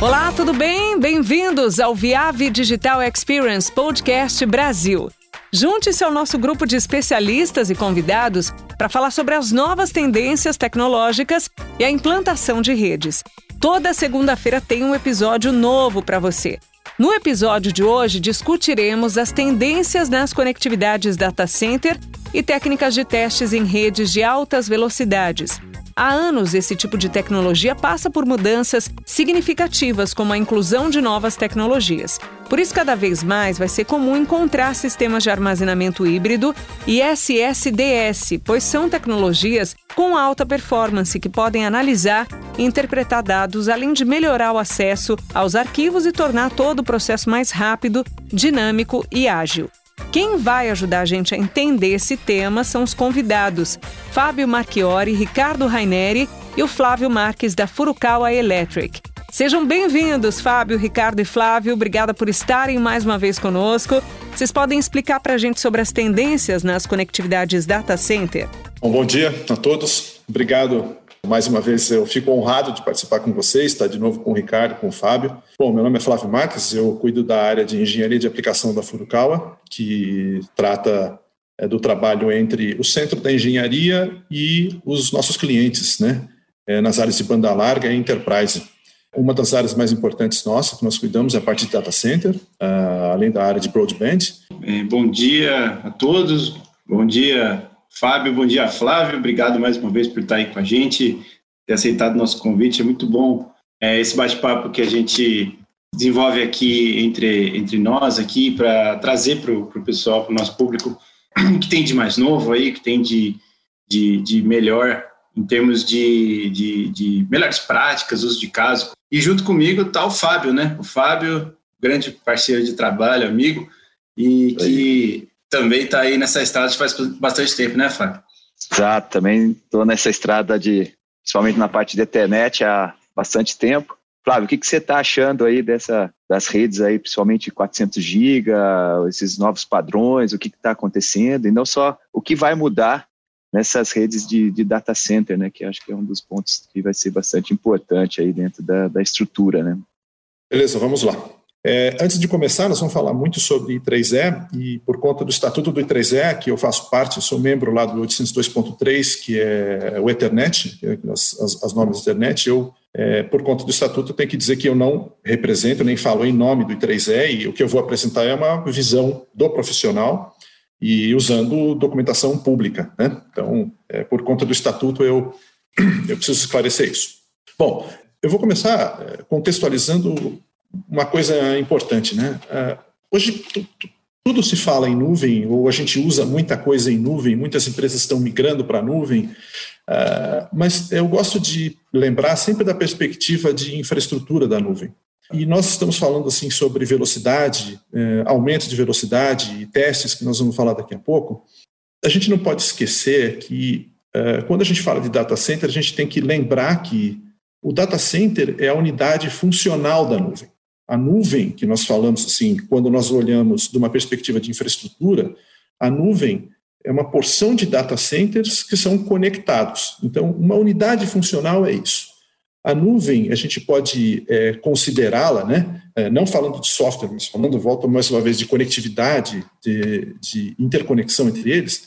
Olá, tudo bem? Bem-vindos ao Viave Digital Experience Podcast Brasil. Junte-se ao nosso grupo de especialistas e convidados para falar sobre as novas tendências tecnológicas e a implantação de redes. Toda segunda-feira tem um episódio novo para você. No episódio de hoje, discutiremos as tendências nas conectividades data center e técnicas de testes em redes de altas velocidades. Há anos, esse tipo de tecnologia passa por mudanças significativas, como a inclusão de novas tecnologias. Por isso, cada vez mais vai ser comum encontrar sistemas de armazenamento híbrido e SSDS, pois são tecnologias com alta performance que podem analisar e interpretar dados, além de melhorar o acesso aos arquivos e tornar todo o processo mais rápido, dinâmico e ágil. Quem vai ajudar a gente a entender esse tema são os convidados: Fábio Marchiori, Ricardo Raineri e o Flávio Marques da Furukawa Electric. Sejam bem-vindos, Fábio, Ricardo e Flávio. Obrigada por estarem mais uma vez conosco. Vocês podem explicar para a gente sobre as tendências nas conectividades data center? Bom, bom dia a todos. Obrigado mais uma vez, eu fico honrado de participar com vocês, estar de novo com o Ricardo, com o Fábio. Bom, meu nome é Flávio Marques, eu cuido da área de engenharia de aplicação da Furukawa, que trata é, do trabalho entre o centro da engenharia e os nossos clientes, né, é, nas áreas de banda larga e enterprise. Uma das áreas mais importantes nossas que nós cuidamos é a parte de data center, uh, além da área de broadband. Bom dia a todos, bom dia Fábio, bom dia, Flávio. Obrigado mais uma vez por estar aí com a gente, ter aceitado o nosso convite. É muito bom é, esse bate-papo que a gente desenvolve aqui entre, entre nós aqui para trazer para o pessoal, para o nosso público, que tem de mais novo aí, que tem de, de, de melhor em termos de, de, de melhores práticas, uso de caso. E junto comigo está o Fábio, né? O Fábio, grande parceiro de trabalho, amigo, e que também está aí nessa estrada faz bastante tempo, né, Fábio? Exato, também estou nessa estrada de, principalmente na parte de internet há bastante tempo. Flávio, o que, que você está achando aí dessa, das redes aí, principalmente 400 GB, esses novos padrões, o que está acontecendo e não só o que vai mudar nessas redes de, de, data center, né, que acho que é um dos pontos que vai ser bastante importante aí dentro da, da estrutura, né? Beleza, vamos lá. É, antes de começar, nós vamos falar muito sobre I3E e por conta do estatuto do I3E, que eu faço parte, eu sou membro lá do 802.3, que é o Ethernet, é as, as, as normas do Ethernet, eu, é, por conta do estatuto, tenho que dizer que eu não represento, nem falo em nome do I3E e o que eu vou apresentar é uma visão do profissional e usando documentação pública. Né? Então, é, por conta do estatuto, eu, eu preciso esclarecer isso. Bom, eu vou começar é, contextualizando uma coisa importante, né? Uh, hoje tudo se fala em nuvem, ou a gente usa muita coisa em nuvem, muitas empresas estão migrando para a nuvem, uh, mas eu gosto de lembrar sempre da perspectiva de infraestrutura da nuvem. E nós estamos falando assim sobre velocidade, uh, aumento de velocidade e testes que nós vamos falar daqui a pouco. A gente não pode esquecer que uh, quando a gente fala de data center, a gente tem que lembrar que o data center é a unidade funcional da nuvem a nuvem que nós falamos assim, quando nós olhamos de uma perspectiva de infraestrutura, a nuvem é uma porção de data centers que são conectados. Então, uma unidade funcional é isso. A nuvem, a gente pode é, considerá-la, né, é, não falando de software, mas falando, volta mais uma vez, de conectividade, de, de interconexão entre eles,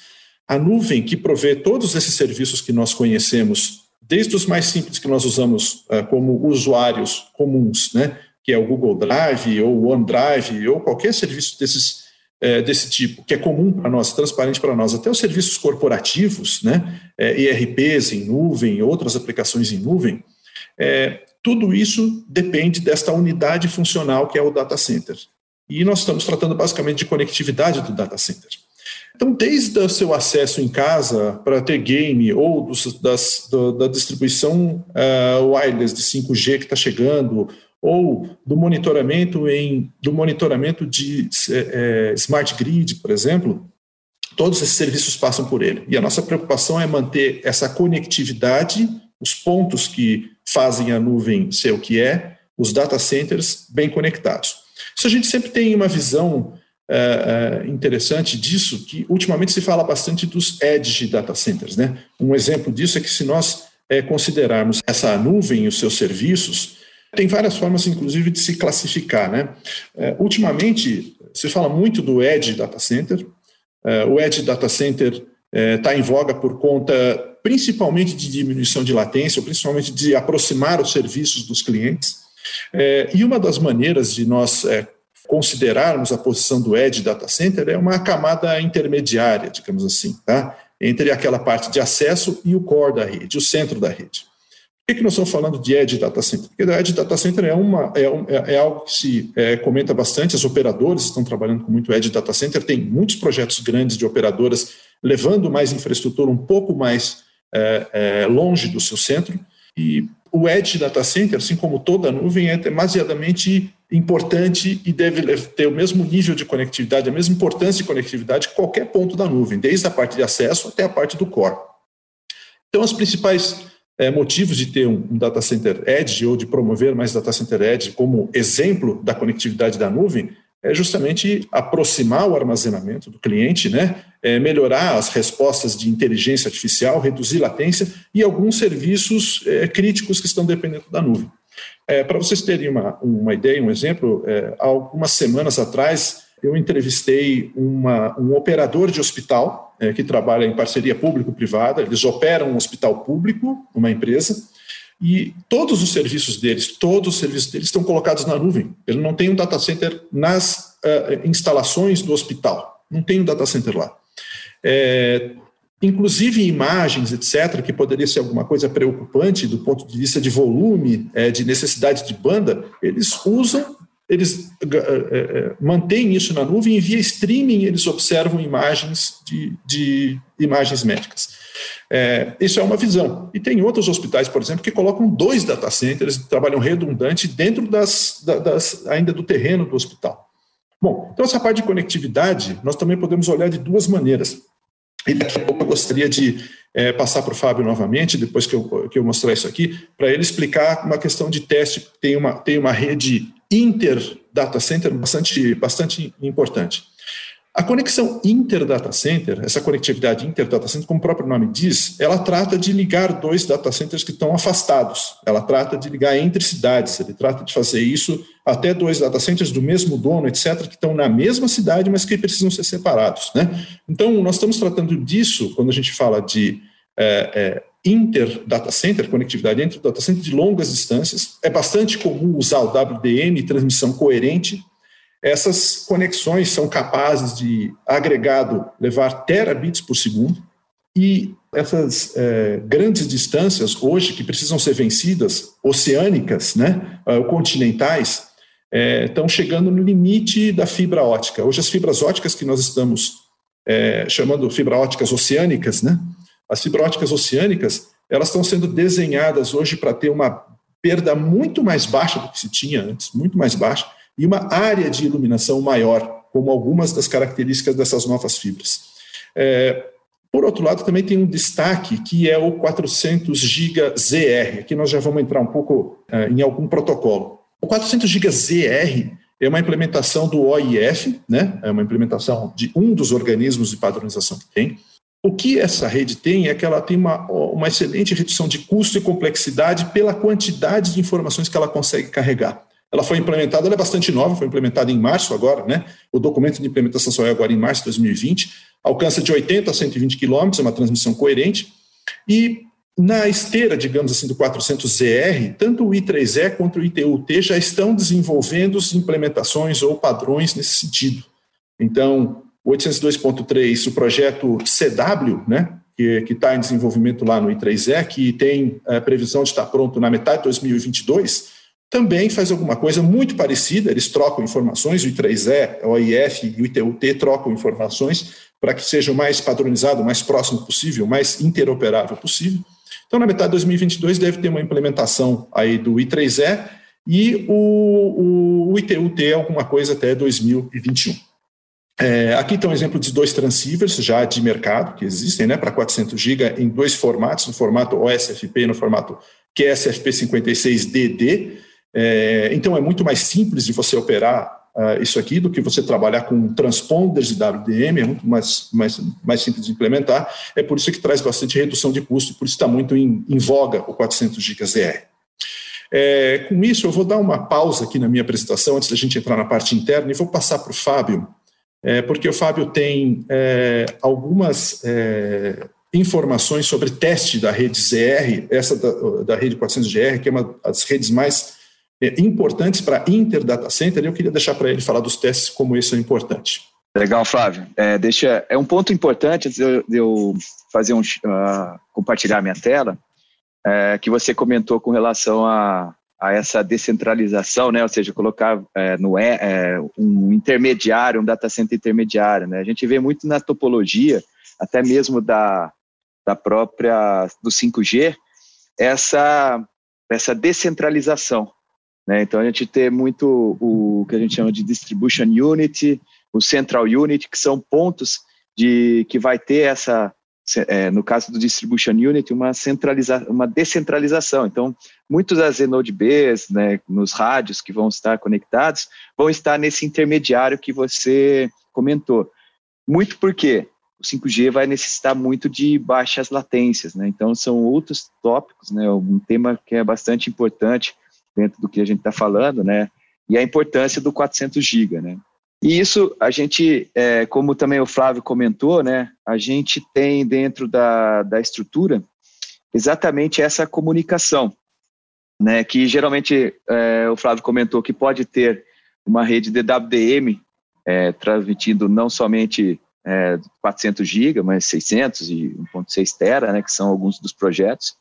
a nuvem que provê todos esses serviços que nós conhecemos, desde os mais simples que nós usamos uh, como usuários comuns, né, que é o Google Drive ou o OneDrive ou qualquer serviço desses, é, desse tipo, que é comum para nós, transparente para nós, até os serviços corporativos, né, é, ERPs em nuvem, outras aplicações em nuvem, é, tudo isso depende desta unidade funcional que é o data center. E nós estamos tratando basicamente de conectividade do data center. Então, desde o seu acesso em casa para ter game ou dos, das, do, da distribuição uh, wireless de 5G que está chegando, ou do monitoramento em do monitoramento de é, smart grid, por exemplo, todos esses serviços passam por ele. E a nossa preocupação é manter essa conectividade, os pontos que fazem a nuvem ser o que é, os data centers bem conectados. Isso a gente sempre tem uma visão é, é, interessante disso, que ultimamente se fala bastante dos edge data centers. Né? Um exemplo disso é que se nós é, considerarmos essa nuvem e os seus serviços, Tem várias formas, inclusive, de se classificar. Né? Ultimamente, se fala muito do Edge Data Center. O Edge Data Center está em voga por conta, principalmente, de diminuição de latência, ou principalmente de aproximar os serviços dos clientes. É, e uma das maneiras de nós é, considerarmos a posição do Edge Data Center é uma camada intermediária, digamos assim, tá? entre aquela parte de acesso e o core da rede, o centro da rede. Por que, que nós estamos falando de Edge Data Center? Porque o Edge Data Center é, uma, é, é, é algo que se é, comenta bastante, os operadores estão trabalhando com muito Edge Data Center, tem muitos projetos grandes de operadoras levando mais infraestrutura um pouco mais é, é, longe do seu centro, e o Edge Data Center, assim como toda a nuvem, é demasiadamente importante e deve ter o mesmo nível de conectividade, a mesma importância de conectividade que qualquer ponto da nuvem, desde a parte de acesso até a parte do core. Então, os principais é, motivos de ter um, um, data center edge ou de promover mais data center edge como exemplo da conectividade da nuvem é justamente aproximar o armazenamento do cliente, né? É melhorar as respostas de inteligência artificial, reduzir latência e alguns serviços é, críticos que estão dependendo da nuvem. É, Para vocês terem uma, uma ideia, um exemplo, é, algumas semanas atrás eu entrevistei uma, um operador de hospital é, que trabalha em parceria público-privada. Eles operam um hospital público, uma empresa, e todos os serviços deles, todos os serviços deles estão colocados na nuvem. Ele não tem um data center nas uh, instalações do hospital, não tem um data center lá. É, inclusive imagens, etc., que poderia ser alguma coisa preocupante do ponto de vista de volume, é, de necessidade de banda, eles usam, eles mantêm isso na nuvem e via streaming eles observam imagens de, de imagens médicas. É, isso é uma visão. E tem outros hospitais, por exemplo, que colocam dois data centers, trabalham redundante dentro das, das, ainda do terreno do hospital. Bom, então essa parte de conectividade, nós também podemos olhar de duas maneiras. E daqui a pouco eu gostaria de é, passar para o Fábio novamente, depois que eu, que eu mostrar isso aqui, para ele explicar uma questão de teste. Tem uma, tem uma rede inter data center bastante, bastante importante. A conexão inter-data center, essa conectividade inter-data center, como o próprio nome diz, ela trata de ligar dois data centers que estão afastados. Ela trata de ligar entre cidades. Ele trata de fazer isso até dois data centers do mesmo dono, etc., que estão na mesma cidade, mas que precisam ser separados. Né? Então, nós estamos tratando disso quando a gente fala de é, é, inter-data center, conectividade entre data center de longas distâncias. É bastante comum usar o WDM, transmissão coerente, essas conexões são capazes de, agregado, levar terabits por segundo, e essas é, grandes distâncias, hoje, que precisam ser vencidas, oceânicas, né, é, continentais, é, estão chegando no limite da fibra ótica. Hoje, as fibras óticas que nós estamos é, chamando fibra óticas oceânicas, né, as fibras óticas oceânicas, elas estão sendo desenhadas hoje para ter uma perda muito mais baixa do que se tinha antes, muito mais baixa, e uma área de iluminação maior, como algumas das características dessas novas fibras. É, por outro lado, também tem um destaque que é o 400 GB ZR. Aqui nós já vamos entrar um pouco é, em algum protocolo. O 400 GB ZR é uma implementação do OIF, né? é uma implementação de um dos organismos de padronização que tem. O que essa rede tem é que ela tem uma, uma excelente redução de custo e complexidade pela quantidade de informações que ela consegue carregar. Ela foi implementada, ela é bastante nova, foi implementada em março agora, né? O documento de implementação só é agora em março de 2020. Alcança de 80 a 120 quilômetros, é uma transmissão coerente. E na esteira, digamos assim, do 400ZR, tanto o I3E quanto o ITU-T já estão desenvolvendo implementações ou padrões nesse sentido. Então, o 802.3, o projeto CW, né, que está em desenvolvimento lá no I3E, que tem a eh, previsão de estar pronto na metade de 2022, também faz alguma coisa muito parecida, eles trocam informações, o I3E, o OIF e o ITUT trocam informações para que seja o mais padronizado, o mais próximo possível, o mais interoperável possível. Então, na metade de 2022, deve ter uma implementação aí do I3E e o, o, o ITUT alguma coisa até 2021. É, aqui está um exemplo de dois transceivers já de mercado que existem né, para 400 GB em dois formatos, no formato OSFP e no formato QSFP56DD. É, então, é muito mais simples de você operar uh, isso aqui do que você trabalhar com transponders de WDM, é muito mais, mais, mais simples de implementar. É por isso que traz bastante redução de custo, por isso está muito em, em voga o 400 GB ZR. É, com isso, eu vou dar uma pausa aqui na minha apresentação, antes da gente entrar na parte interna, e vou passar para o Fábio, é, porque o Fábio tem é, algumas é, informações sobre teste da rede ZR, essa da, da rede 400GR, que é uma das redes mais importantes para Interdata Center, e eu queria deixar para ele falar dos testes, como isso é importante. Legal, Flávio. É, deixa, é um ponto importante eu, de eu fazer um, uh, compartilhar minha tela, é, que você comentou com relação a, a essa descentralização, né? ou seja, colocar é, no é, é, um intermediário, um data center intermediário. Né? A gente vê muito na topologia, até mesmo da, da própria do 5G, essa, essa descentralização. Né? Então a gente tem muito o que a gente chama de distribution unit, o Central Unit, que são pontos de que vai ter essa, é, no caso do Distribution Unit, uma, centraliza, uma descentralização. Então, muitos das Node Bs, né, nos rádios que vão estar conectados, vão estar nesse intermediário que você comentou. Muito porque o 5G vai necessitar muito de baixas latências, né? Então, são outros tópicos, né? Um tema que é bastante importante dentro do que a gente está falando, né? E a importância do 400 GB, né? E isso a gente, é, como também o Flávio comentou, né, a gente tem dentro da, da estrutura exatamente essa comunicação, né, que geralmente é, o Flávio comentou que pode ter uma rede DWDM é, transmitindo não somente é, 400 GB, mas 600 e 1.6 tera, né, que são alguns dos projetos.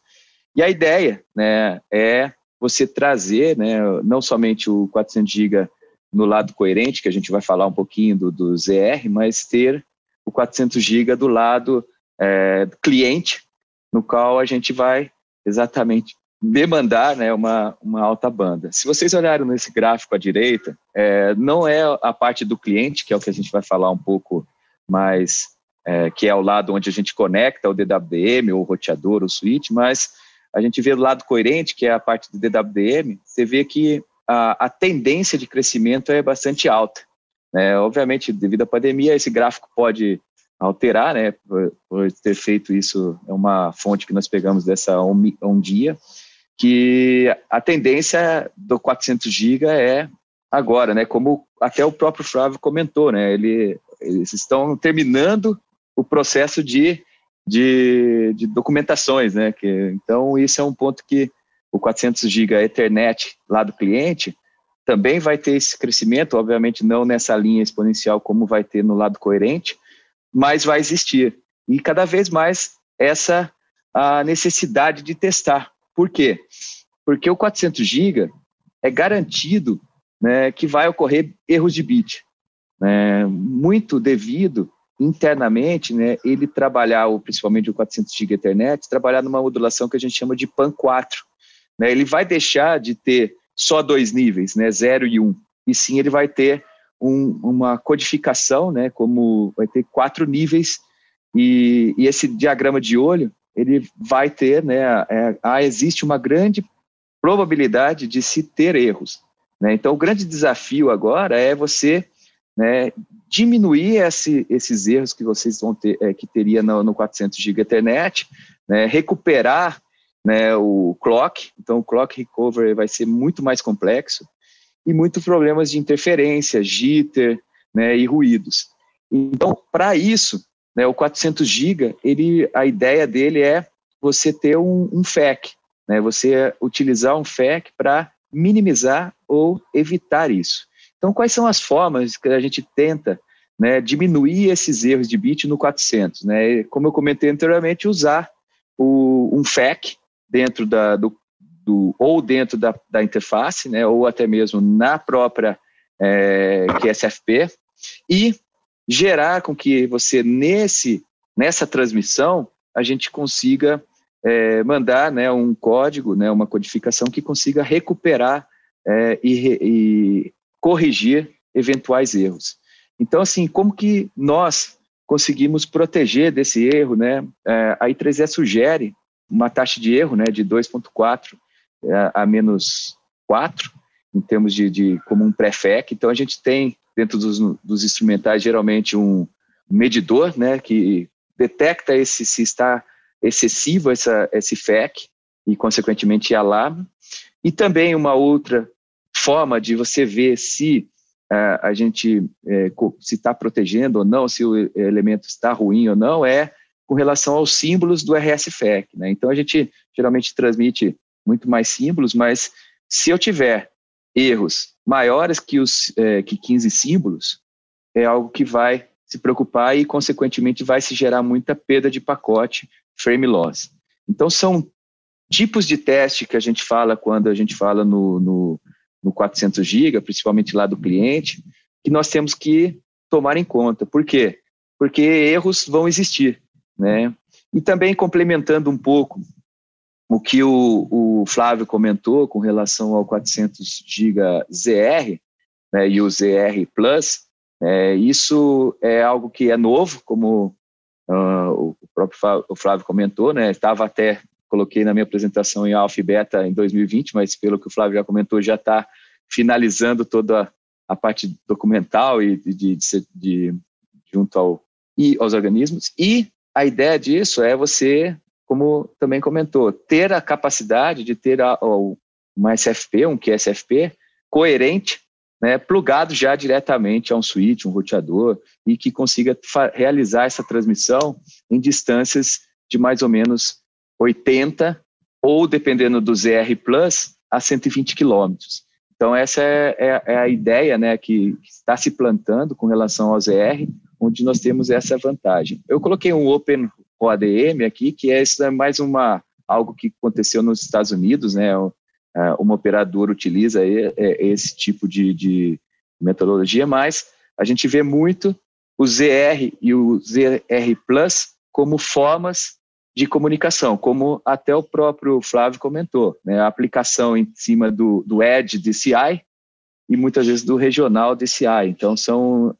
E a ideia, né, é você trazer, né, não somente o 400 GB no lado coerente, que a gente vai falar um pouquinho do, do ZR, mas ter o 400 GB do lado é, cliente, no qual a gente vai exatamente demandar né, uma, uma alta banda. Se vocês olharem nesse gráfico à direita, é, não é a parte do cliente, que é o que a gente vai falar um pouco mais, é, que é o lado onde a gente conecta o DWDM, ou o roteador, o switch, mas a gente vê do lado coerente, que é a parte do DWDM, você vê que a, a tendência de crescimento é bastante alta. Né? Obviamente, devido à pandemia, esse gráfico pode alterar, né? Por, por, ter feito isso, é uma fonte que nós pegamos dessa um, um dia, que a tendência do 400 GB é agora, né? Como até o próprio Flávio comentou, né? Ele, eles estão terminando o processo de, de, de documentações, né? Que, então, isso é um ponto que o 400 GB Ethernet lá do cliente, também vai ter esse crescimento, obviamente não nessa linha exponencial como vai ter no lado coerente, mas vai existir. E cada vez mais essa a necessidade de testar. Por quê? Porque o 400 GB é garantido né, que vai ocorrer erros de bit. Né, muito devido internamente, né, ele trabalhar, principalmente o 400 GB Ethernet, trabalhar numa modulação que a gente chama de PAN4, né? Ele vai deixar de ter só dois níveis, né, 0 e 1, um, e sim ele vai ter um, uma codificação, né, como vai ter quatro níveis, e, e esse diagrama de olho, ele vai ter, né, é, existe uma grande probabilidade de se ter erros. Né? Então, o grande desafio agora é você né, diminuir esse, esses erros que vocês vão ter, é, que teria no, no 400 GB Ethernet, né, recuperar né, o clock, então o clock recovery vai ser muito mais complexo e muitos problemas de interferência, jitter, né, e ruídos. Então, para isso, né, o 400 GB, ele, a ideia dele é você ter um, um FEC, né, você utilizar um FEC para minimizar ou evitar isso. Então, quais são as formas que a gente tenta né, diminuir esses erros de bit no 400? Né? Como eu comentei anteriormente, usar o, um FEC, dentro da, do, do, ou dentro da, da interface, né, ou até mesmo na própria é, QSFP, e gerar com que você, nesse, nessa transmissão, a gente consiga é, mandar né, um código, né, uma codificação que consiga recuperar é, e, e, corrigir eventuais erros. Então, assim, como que nós conseguimos proteger desse erro, né? É, a I3E sugere uma taxa de erro né, de 2,4 é, a menos 4, em termos de, de como um pré-FEC. Então, a gente tem, dentro dos, dos instrumentais, geralmente um medidor né, que detecta esse, se está excessivo essa, esse FEC e, consequentemente, alarma. E também uma outra forma de você ver se uh, a gente é, se está protegendo ou não, se o elemento está ruim ou não, é com relação aos símbolos do RSFEC. Né? Então, a gente geralmente transmite muito mais símbolos, mas se eu tiver erros maiores que, os, é, que 15 símbolos, é algo que vai se preocupar e, consequentemente, vai se gerar muita perda de pacote frame loss. Então, são tipos de teste que a gente fala quando a gente fala no, no, no 400 GB, principalmente lá do cliente, que nós temos que tomar em conta. Por quê? Porque erros vão existir. Né? E também complementando um pouco o que o, o Flávio comentou com relação ao 400 GB ZR né, e o ZR Plus, é, isso é algo que é novo, como uh, o próprio Flávio, comentou, né, estava até, coloquei na minha apresentação em Alpha e Beta em 2020, mas pelo que o Flávio já comentou, já está finalizando toda a parte documental e de, de, de, junto ao, e aos organismos, e a ideia disso é você como também comentou, ter a capacidade de ter a, uma SFP, um QSFP coerente, né, plugado já diretamente a um switch, um roteador, e que consiga realizar essa transmissão em distâncias de mais ou menos 80 ou, dependendo do ZR Plus, a 120 quilômetros. Então, essa é, é, é, a ideia né, que está se plantando com relação ao ZR, onde nós temos essa vantagem. Eu coloquei um Open o ADM aqui, que é, isso é mais uma algo que aconteceu nos Estados Unidos, né? É, uma operadora utiliza é, esse tipo de, de metodologia, mas a gente vê muito o ZR e o ZR Plus como formas de comunicação, como até o próprio Flávio comentou, né? a aplicação em cima do, do Edge DCI e muitas vezes do regional DCI. Então, são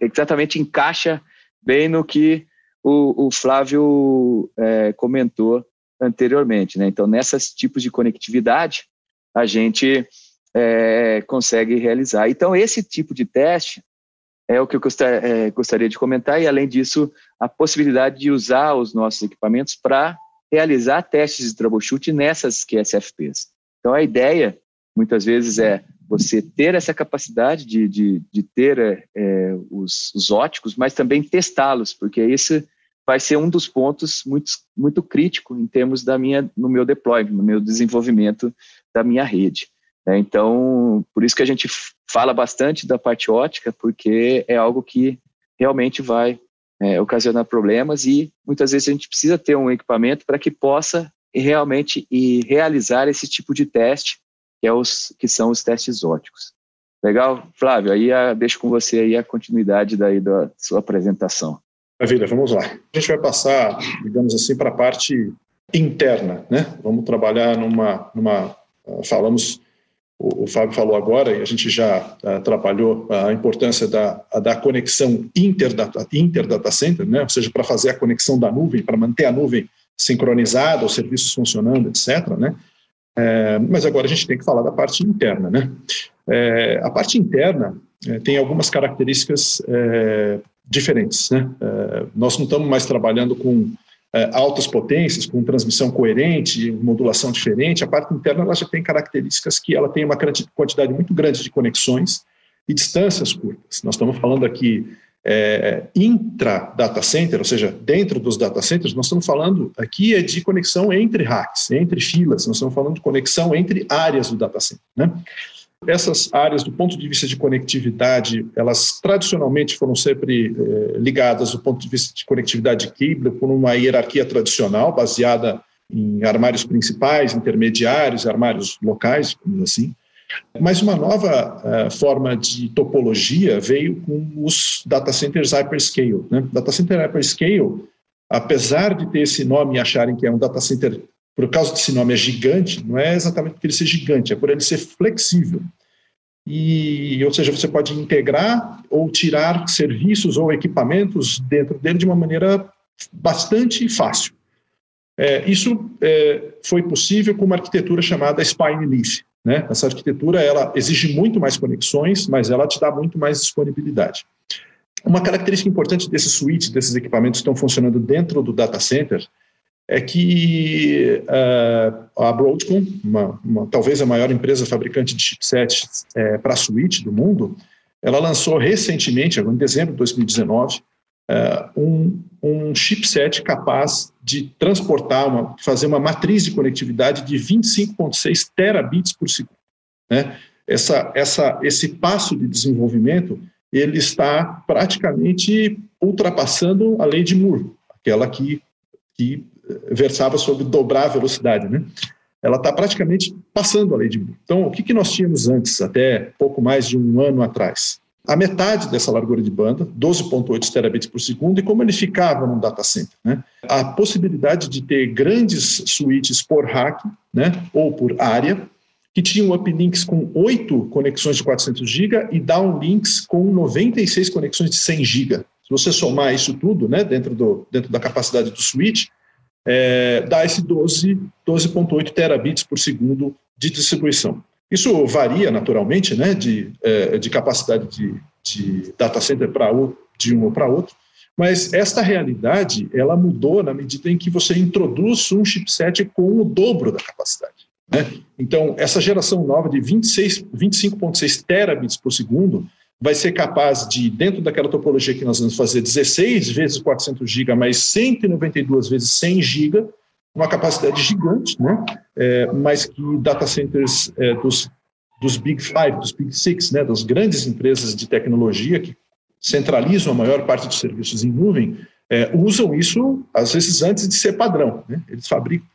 exatamente encaixa bem no que o, o Flávio é, comentou anteriormente. Né? Então, nesses tipos de conectividade, a gente é, consegue realizar. Então, esse tipo de teste é o que eu é, gostaria de comentar, e além disso, a possibilidade de usar os nossos equipamentos para realizar testes de troubleshoot nessas QSFPs. Então, a ideia, muitas vezes, é você ter essa capacidade de, de, de ter é, é, os, os óticos, mas também testá-los, porque isso vai ser um dos pontos muito, muito crítico em termos da minha, no meu deployment, no meu desenvolvimento da minha rede. Né? Então, por isso que a gente fala bastante da parte ótica, porque é algo que realmente vai é, ocasionar problemas e muitas vezes a gente precisa ter um equipamento para que possa realmente e realizar esse tipo de teste que, é os, que são os testes óticos. Legal? Flávio, aí a, deixo com você aí a continuidade daí da sua apresentação. Maravilha, vamos lá. A gente vai passar, digamos assim, para a parte interna, né? Vamos trabalhar numa, numa uh, falamos, o, o, Fábio falou agora e a gente já uh, trabalhou a importância da, da conexão inter-data inter -data center, né? Ou seja, para fazer a conexão da nuvem, para manter a nuvem sincronizada, os serviços funcionando, etc., né? É, mas agora a gente tem que falar da parte interna. Né? É, a parte interna é, tem algumas características é, diferentes. Né? É, nós não estamos mais trabalhando com altas potências, com transmissão coerente, modulação diferente. A parte interna ela já tem características que ela tem uma quantidade muito grande de conexões e distâncias curtas. Nós estamos falando aqui é, intra-data center, ou seja, dentro dos data centers, nós estamos falando aqui é de conexão entre racks, entre filas, nós estamos falando de conexão entre áreas do data center. Né? Essas áreas, do ponto de vista de conectividade, elas tradicionalmente foram sempre é, ligadas do ponto de vista de conectividade de cable por uma hierarquia tradicional, baseada em armários principais, intermediários, armários locais, assim. Mas uma nova uh, forma de topologia veio com os data centers hyperscale. Né? Data center hyperscale, apesar de ter esse nome e acharem que é um data center, por causa desse nome é gigante, não é exatamente porque ele ser gigante, é por ele ser flexível. E, ou seja, você pode integrar ou tirar serviços ou equipamentos dentro dele de uma maneira bastante fácil. É, isso é, foi possível com uma arquitetura chamada Spine Leaf. Né? Essa arquitetura ela exige muito mais conexões, mas ela te dá muito mais disponibilidade. Uma característica importante desses switches, desses equipamentos que estão funcionando dentro do data center, é que uh, a Broadcom, uma, uma, talvez a maior empresa fabricante de chipsets é, para switch do mundo, ela lançou recentemente, em dezembro de 2019, uh, um, um chipset capaz de transportar, uma, fazer uma matriz de conectividade de 25,6 terabits por segundo. Né? Essa, essa, esse passo de desenvolvimento ele está praticamente ultrapassando a lei de Moore, aquela que, que versava sobre dobrar a velocidade, né? Ela está praticamente passando a lei de Moore. Então, o que, que nós tínhamos antes, até pouco mais de um ano atrás? A metade dessa largura de banda, 12,8 terabits por segundo, e como ele ficava num data center? Né? A possibilidade de ter grandes switches por rack, né, ou por área, que tinham uplinks com 8 conexões de 400 GB e downlinks com 96 conexões de 100 GB. Se você somar isso tudo né, dentro, do, dentro da capacidade do switch, é, dá esse 12,8 12 terabits por segundo de distribuição. Isso varia naturalmente né, de, é, de capacidade de, de data center para de um para outro, mas esta realidade ela mudou na medida em que você introduz um chipset com o dobro da capacidade. Né? Então, essa geração nova de 25,6 terabits por segundo vai ser capaz de, dentro daquela topologia que nós vamos fazer, 16 vezes 400 GB mais 192 vezes 100 GB, uma capacidade gigante, né? É, mas que data centers é, dos, dos Big Five, dos Big Six, né? das grandes empresas de tecnologia que centralizam a maior parte dos serviços em nuvem, é, usam isso, às vezes, antes de ser padrão. Né? Eles fabricam.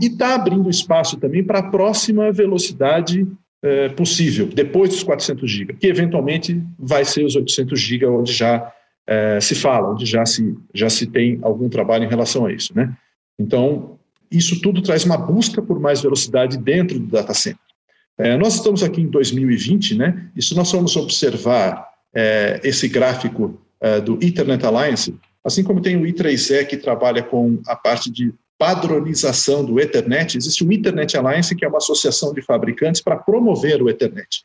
E está abrindo espaço também para a próxima velocidade é, possível, depois dos 400 GB, que eventualmente vai ser os 800 GB, onde já é, se fala, onde já se, já se tem algum trabalho em relação a isso. Né? Então, isso tudo traz uma busca por mais velocidade dentro do data center. É, nós estamos aqui em 2020, né? E se nós formos observar é, esse gráfico é, do Ethernet Alliance, assim como tem o I3E que trabalha com a parte de padronização do Ethernet, existe o Ethernet Alliance, que é uma associação de fabricantes para promover o Ethernet.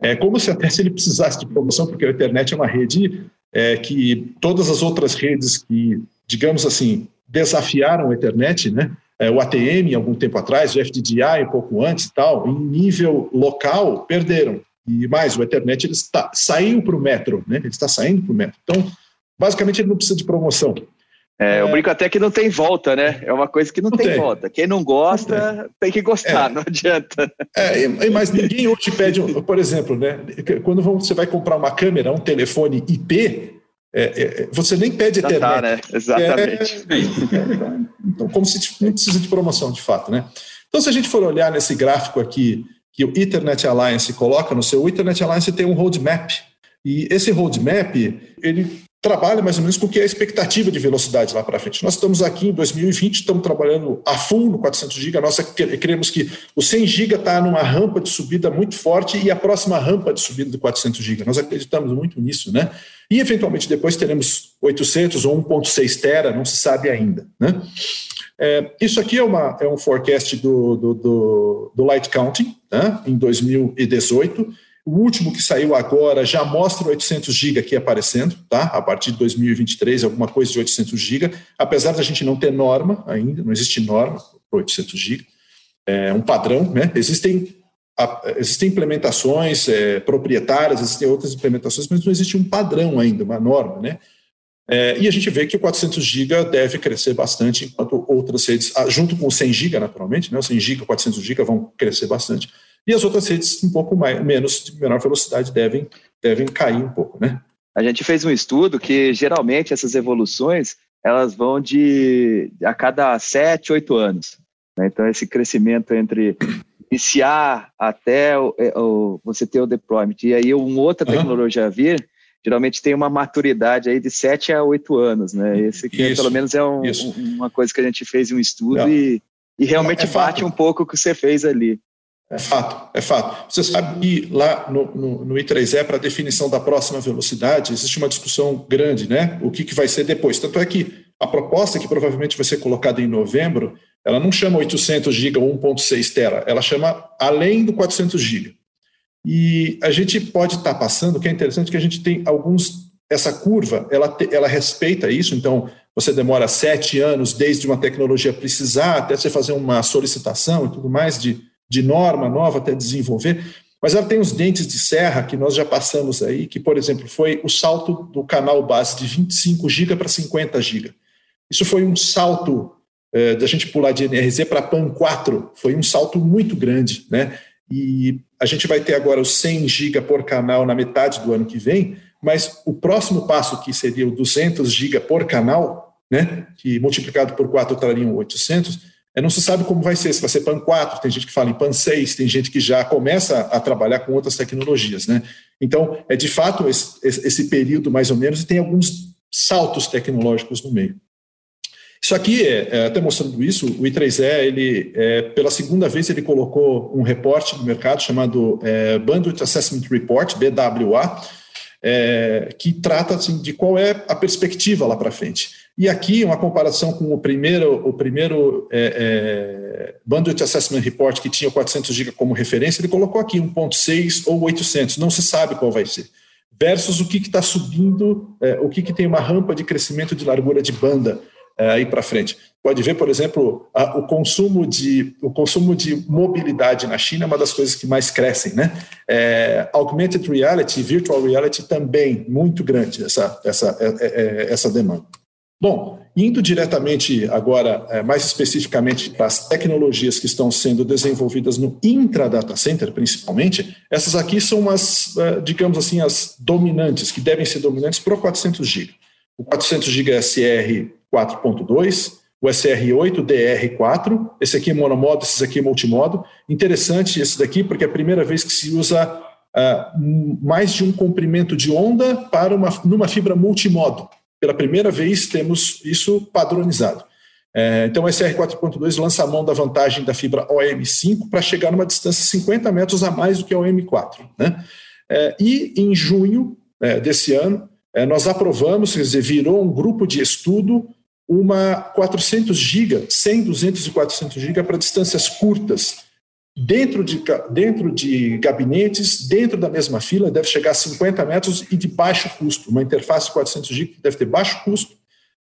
É como se até se ele precisasse de promoção, porque o Ethernet é uma rede é, que todas as outras redes que, digamos assim, desafiaram o Ethernet, né? É, o ATM, algum tempo atrás, o FDDI, um pouco antes e tal, em nível local, perderam. E mais, o Ethernet ele está, saiu para o metro, né? ele está saindo para o metro. Então, basicamente, ele não precisa de promoção. É, eu brinco até que não tem volta, né? É uma coisa que não, não tem, tem, volta. Quem não gosta não tem. tem. que gostar, é. não adianta. É, mas ninguém hoje pede, por exemplo, né? Quando você vai comprar uma câmera, um telefone IP, é, é, você nem pede Já Ethernet. Tá, né? Exatamente. É, então, como se não precisa de promoção, de fato, né? Então, se a gente for olhar nesse gráfico aqui, que o Ethernet Alliance coloca no seu, o Ethernet Alliance tem um roadmap. E esse roadmap, ele trabalha mais ou menos com o que é a expectativa de velocidade lá para frente. Nós estamos aqui em 2020, estamos trabalhando a full no 400 GB, nós queremos que o 100 GB está numa rampa de subida muito forte e a próxima rampa de subida do 400 GB. Nós acreditamos muito nisso, né? E eventualmente depois teremos 800 ou 1.6 tera, não se sabe ainda, né? É, isso aqui é, uma, é um forecast do, do, do, do Light Counting, né, em 2018, o último que saiu agora já mostra o 800 GB aqui aparecendo, tá? A partir de 2023, alguma coisa de 800 GB, apesar da gente não ter norma ainda, não existe norma para 800 GB, é um padrão, né? Existem existem implementações é, proprietárias, existem outras implementações, mas não existe um padrão ainda, uma norma, né? É, e a gente vê que o 400 GB deve crescer bastante, enquanto outras redes, ah, junto com o 100 GB, naturalmente, né? O 100 GB, 400 GB vão crescer bastante e as outras redes um pouco mais, menos, de menor velocidade, devem, devem cair um pouco, né? A gente fez um estudo que geralmente essas evoluções elas vão de a cada sete, oito anos. Né? Então esse crescimento entre iniciar até o, é, o, você ter o deployment e aí uma outra tecnologia uhum. vir, geralmente tem uma maturidade aí de sete a oito anos, né? Esse que isso, pelo menos é um, uma coisa que a gente fez um estudo e, e realmente é bate um pouco o que você fez ali. É fato, é fato. Você sabe que lá no, no, no I3E, para a definição da próxima velocidade, existe uma discussão grande, né? O que, que vai ser depois. Tanto é que a proposta que provavelmente vai ser colocada em novembro, ela não chama 800 GB ou 1.6 tera, ela chama além do 400 GB. E a gente pode estar tá passando, que é interessante que a gente tem alguns essa curva, ela, te, ela respeita isso, então você demora sete anos desde uma tecnologia precisar até você fazer uma solicitação e tudo mais de, de norma nova até desenvolver. Mas ela tem os dentes de serra que nós já passamos aí, que, por exemplo, foi o salto do canal base de 25 GB para 50 GB. Isso foi um salto é, da gente pular de NRZ para PAN 4, foi um salto muito grande, né? E a gente vai ter agora os 100 GB por canal na metade do ano que vem, mas o próximo passo, que seria o 200 GB por canal, né, que multiplicado por 4 trariam 800, é, não se sabe como vai ser, se vai ser PAN 4, tem gente que fala em PAN 6, tem gente que já começa a trabalhar com outras tecnologias. Né? Então, é de fato esse, esse período mais ou menos, e tem alguns saltos tecnológicos no meio. Isso aqui, é, é, até mostrando isso, o I3E, ele, é, pela segunda vez, ele colocou um reporte no mercado chamado é, Bandwidth Assessment Report, BWA, é, que trata assim, de qual é a perspectiva lá para frente. E aqui, uma comparação com o primeiro, o primeiro é, é, Bandwidth Assessment Report, que tinha 400 GB como referência, ele colocou aqui 1.6 ou 800, não se sabe qual vai ser. Versus o que está subindo, é, o que, que tem uma rampa de crescimento de largura de banda é, aí para frente. Pode ver, por exemplo, a, o, consumo de, o consumo de mobilidade na China é uma das coisas que mais crescem. Né? É, augmented reality, virtual reality também, muito grande essa, essa, é, é, essa demanda. Bom, indo diretamente agora, é, mais especificamente para as tecnologias que estão sendo desenvolvidas no intra-data center, principalmente, essas aqui são as, digamos assim, as dominantes, que devem ser dominantes para o 400 GB. O 400 GB SR 4.2, o SR8 DR4, esse aqui é monomodo, esse aqui é multimodo. Interessante esse daqui, porque é a primeira vez que se usa uh, mais de um comprimento de onda para uma, numa fibra multimodo. Pela primeira vez temos isso padronizado. É, então, o SR 4.2 lança a mão da vantagem da fibra OM5 para chegar numa distância 50 metros a mais do que a OM4. Né? É, e em junho é, desse ano, é, nós aprovamos, quer dizer, virou um grupo de estudo uma 400 GB, 100, 200 e 400 GB para distâncias curtas, dentro de, dentro de gabinetes, dentro da mesma fila, deve chegar a 50 metros e de baixo custo. Uma interface 400 GB deve ter baixo custo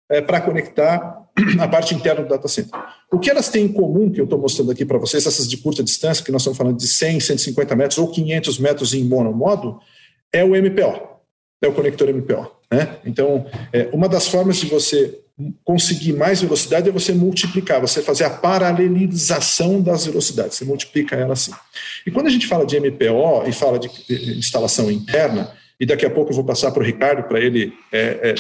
é, para conectar a parte interna do data center. O que elas têm em comum, que eu estou mostrando aqui para vocês, essas de curta distância, que nós estamos falando de 100, 150 metros ou 500 metros em monomodo, é o MPO, é o conector MPO. Né? Então, é, uma das formas de você conseguir mais velocidade é você multiplicar, você fazer a paralelização das velocidades, você multiplica ela assim. E quando a gente fala de MPO e fala de instalação interna, e daqui a pouco eu vou passar para o Ricardo para ele é, é,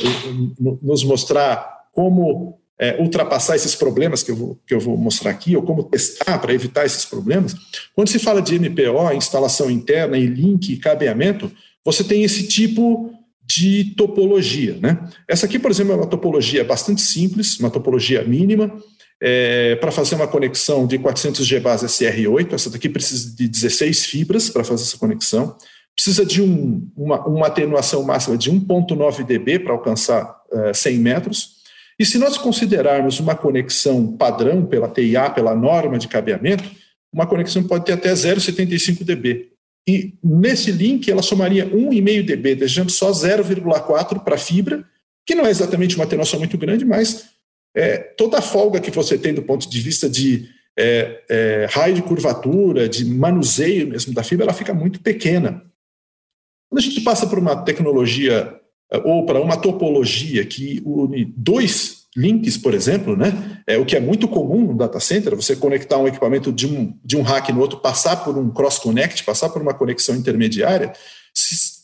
nos mostrar como é, ultrapassar esses problemas que eu, vou, que eu vou mostrar aqui, ou como testar para evitar esses problemas. Quando se fala de MPO, instalação interna e link e cabeamento, você tem esse tipo de topologia. Né? Essa aqui, por exemplo, é uma topologia bastante simples, uma topologia mínima, é, para fazer uma conexão de 400 G base SR8. Essa daqui precisa de 16 fibras para fazer essa conexão. Precisa de um, uma, uma, atenuação máxima de 1,9 dB para alcançar é, 100 metros. E se nós considerarmos uma conexão padrão pela TIA, pela norma de cabeamento, uma conexão pode ter até 0,75 dB. E nesse link ela somaria 1,5 dB, deixando só 0,4 para fibra, que não é exatamente uma atenuação muito grande, mas é, toda a folga que você tem do ponto de vista de é, é, raio de curvatura, de manuseio mesmo da fibra, ela fica muito pequena. Quando a gente passa por uma tecnologia ou para uma topologia que une dois links, por exemplo, né? É o que é muito comum no data center, você conectar um equipamento de um, de um rack no outro, passar por um cross connect, passar por uma conexão intermediária,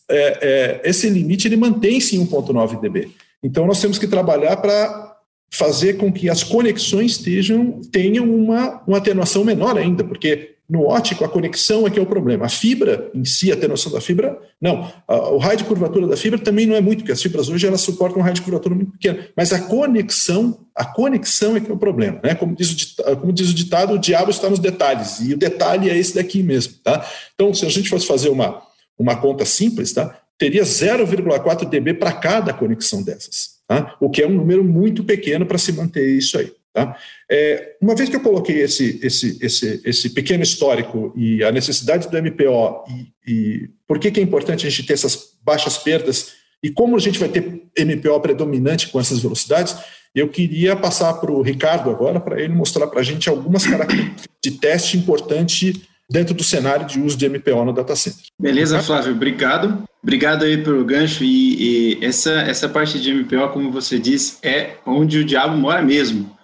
é, é, esse limite ele mantém-se em 1.9 dB. Então nós temos que trabalhar para fazer com que as conexões estejam, tenham uma, uma atenuação menor ainda, porque no ótico, a conexão é que é o problema. A fibra em si, a atenuação da fibra, não. O raio de curvatura da fibra também não é muito, porque as fibras hoje elas suportam um raio de curvatura muito pequeno. Mas a conexão, a conexão é que é o problema. Né? Como, diz o ditado, como diz o ditado, o diabo está nos detalhes. E o detalhe é esse daqui mesmo. Tá? Então, se a gente fosse fazer uma, uma conta simples, tá? teria 0,4 dB para cada conexão dessas. Tá? O que é um número muito pequeno para se manter isso aí. Tá? É, uma vez que eu coloquei esse, esse, esse, esse pequeno histórico e a necessidade do MPO e, e por que, que é importante a gente ter essas baixas perdas e como a gente vai ter MPO predominante com essas velocidades, Eu queria passar para o Ricardo agora, para ele mostrar para a gente algumas características de teste importante dentro do cenário de uso de MPO no data center. Beleza, Flávio, obrigado. Obrigado aí pelo gancho e, e, essa, essa parte de MPO, como você diz, é onde o diabo mora mesmo,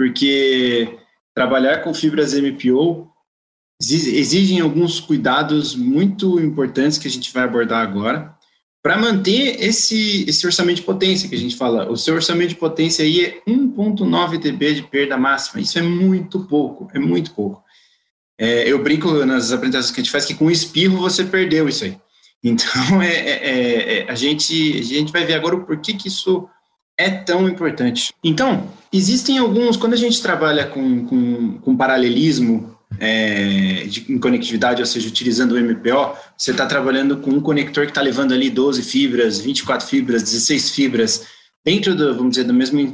porque trabalhar com fibras MPO exigem alguns cuidados muito importantes que a gente vai abordar agora para manter esse, esse orçamento de potência que a gente fala. O seu orçamento de potência aí é 1.9 dB de perda máxima. Isso é muito pouco, é muito pouco. É, eu brinco nas apresentações que a gente faz que com espirro você perdeu isso aí. Então, é, é, é, é, a, gente, a gente vai ver agora o porquê que isso é tão importante. Então, existem alguns, quando a gente trabalha com, com, com paralelismo é, de, em conectividade, ou seja, utilizando o MPO, você está trabalhando com um conector que está levando ali 12 fibras, 24 fibras, 16 fibras, dentro do, vamos dizer, do mesmo,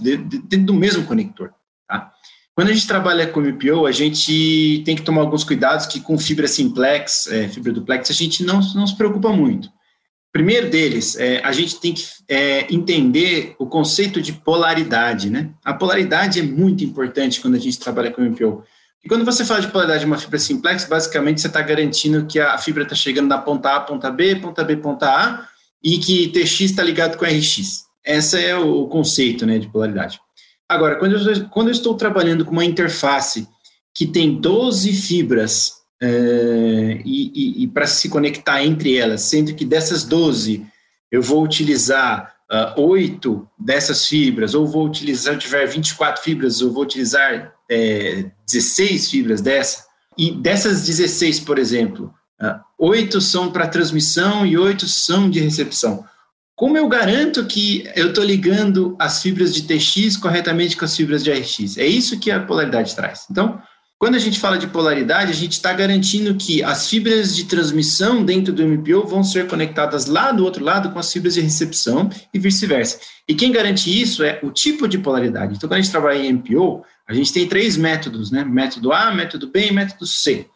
dentro do mesmo conector. Tá? Quando a gente trabalha com MPO, a gente tem que tomar alguns cuidados que com fibra simplex, é, fibra duplex, a gente não, não se preocupa muito. Primeiro deles, é, a gente tem que é, entender o conceito de polaridade, né? A polaridade é muito importante quando a gente trabalha com MPO. E quando você fala de polaridade de uma fibra simplex, basicamente você está garantindo que a fibra está chegando da ponta A, ponta B, ponta B, ponta A, e que TX está ligado com RX. Esse é o conceito né, de polaridade. Agora, quando eu, quando eu estou trabalhando com uma interface que tem 12 fibras é, e, e, e para se conectar entre elas, sendo que dessas 12 eu vou utilizar uh, 8 dessas fibras, ou vou utilizar, tiver 24 fibras, eu vou utilizar é, 16 fibras dessa, e dessas 16, por exemplo, uh, 8 são para transmissão e 8 são de recepção. Como eu garanto que eu estou ligando as fibras de TX corretamente com as fibras de RX? É isso que a polaridade traz. Então, quando a gente fala de polaridade, a gente está garantindo que as fibras de transmissão dentro do MPO vão ser conectadas lá do outro lado com as fibras de recepção e vice-versa. E quem garante isso é o tipo de polaridade. Então, quando a gente trabalha em MPO, a gente tem três métodos, né? Método A, método B e método C.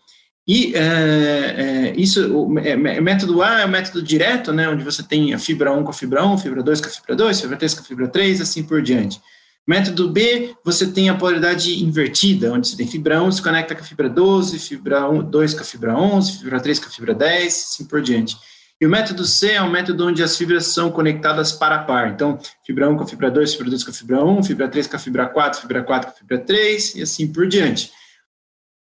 E é, é, isso, o é, método A é o método direto, né, onde você tem a fibra 1 com a fibra 1, fibra 2 com a fibra 2, fibra 3 com a fibra 3, assim por diante. Método B, você tem a polaridade invertida, onde você tem fibra 1 se conecta com a fibra 12, fibra 1, 2 com a fibra 11, fibra 3 com a fibra 10, assim por diante. E o método C é o método onde as fibras são conectadas para a par. Então, fibra 1 com a fibra 2, fibra 2 com a fibra 1, fibra 3 com a fibra 4, fibra 4 com a fibra 3, e assim por diante.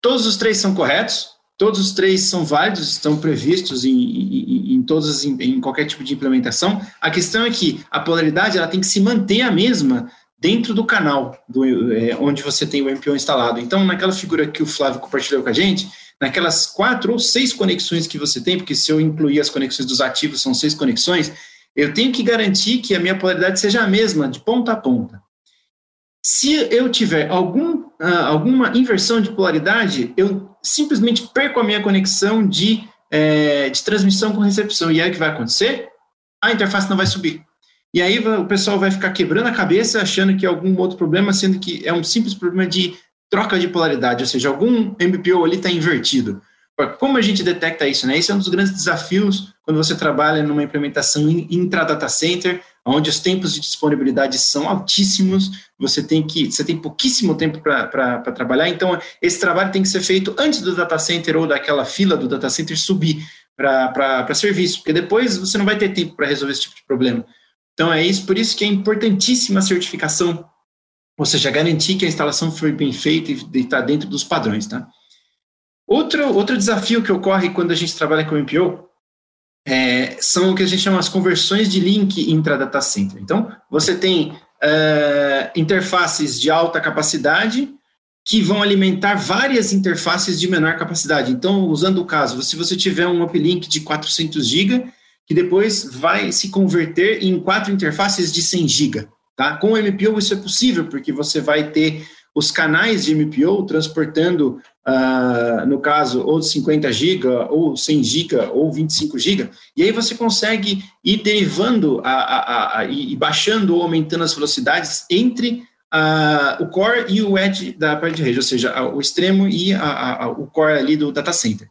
Todos os três são corretos, Todos os três são válidos, estão previstos em, em, em todos, em, em, qualquer tipo de implementação. A questão é que a polaridade ela tem que se manter a mesma dentro do canal do, é, onde você tem o MPO instalado. Então, naquela figura que o Flávio compartilhou com a gente, naquelas quatro ou seis conexões que você tem, porque se eu incluir as conexões dos ativos, são seis conexões, eu tenho que garantir que a minha polaridade seja a mesma, de ponta a ponta. Se eu tiver algum, uh, alguma inversão de polaridade, eu simplesmente perco a minha conexão de, é, de transmissão com recepção. E aí o que vai acontecer? A interface não vai subir. E aí o pessoal vai ficar quebrando a cabeça achando que é algum outro problema, sendo que é um simples problema de troca de polaridade, ou seja, algum MPO ali está invertido. Como a gente detecta isso? Né? Esse é um dos grandes desafios quando você trabalha numa implementação intra-data center, onde os tempos de disponibilidade são altíssimos, você tem que você tem pouquíssimo tempo para trabalhar, então esse trabalho tem que ser feito antes do data center ou daquela fila do data center subir para serviço, porque depois você não vai ter tempo para resolver esse tipo de problema. Então é isso, por isso que é importantíssima a certificação, ou seja, garantir que a instalação foi bem feita e está dentro dos padrões, tá? Outro, outro desafio que ocorre quando a gente trabalha com MPO é, são o que a gente chama as conversões de link intra-data center. Então, você tem uh, interfaces de alta capacidade que vão alimentar várias interfaces de menor capacidade. Então, usando o caso, se você tiver um uplink de 400 GB, que depois vai se converter em quatro interfaces de 100 GB. Tá? Com o MPO isso é possível, porque você vai ter os canais de MPO transportando, uh, no caso, ou 50 GB, ou 100 GB, ou 25 GB, e aí você consegue ir derivando a, a, a, e baixando ou aumentando as velocidades entre uh, o core e o edge da parte de rede, ou seja, o extremo e o core ali do data center.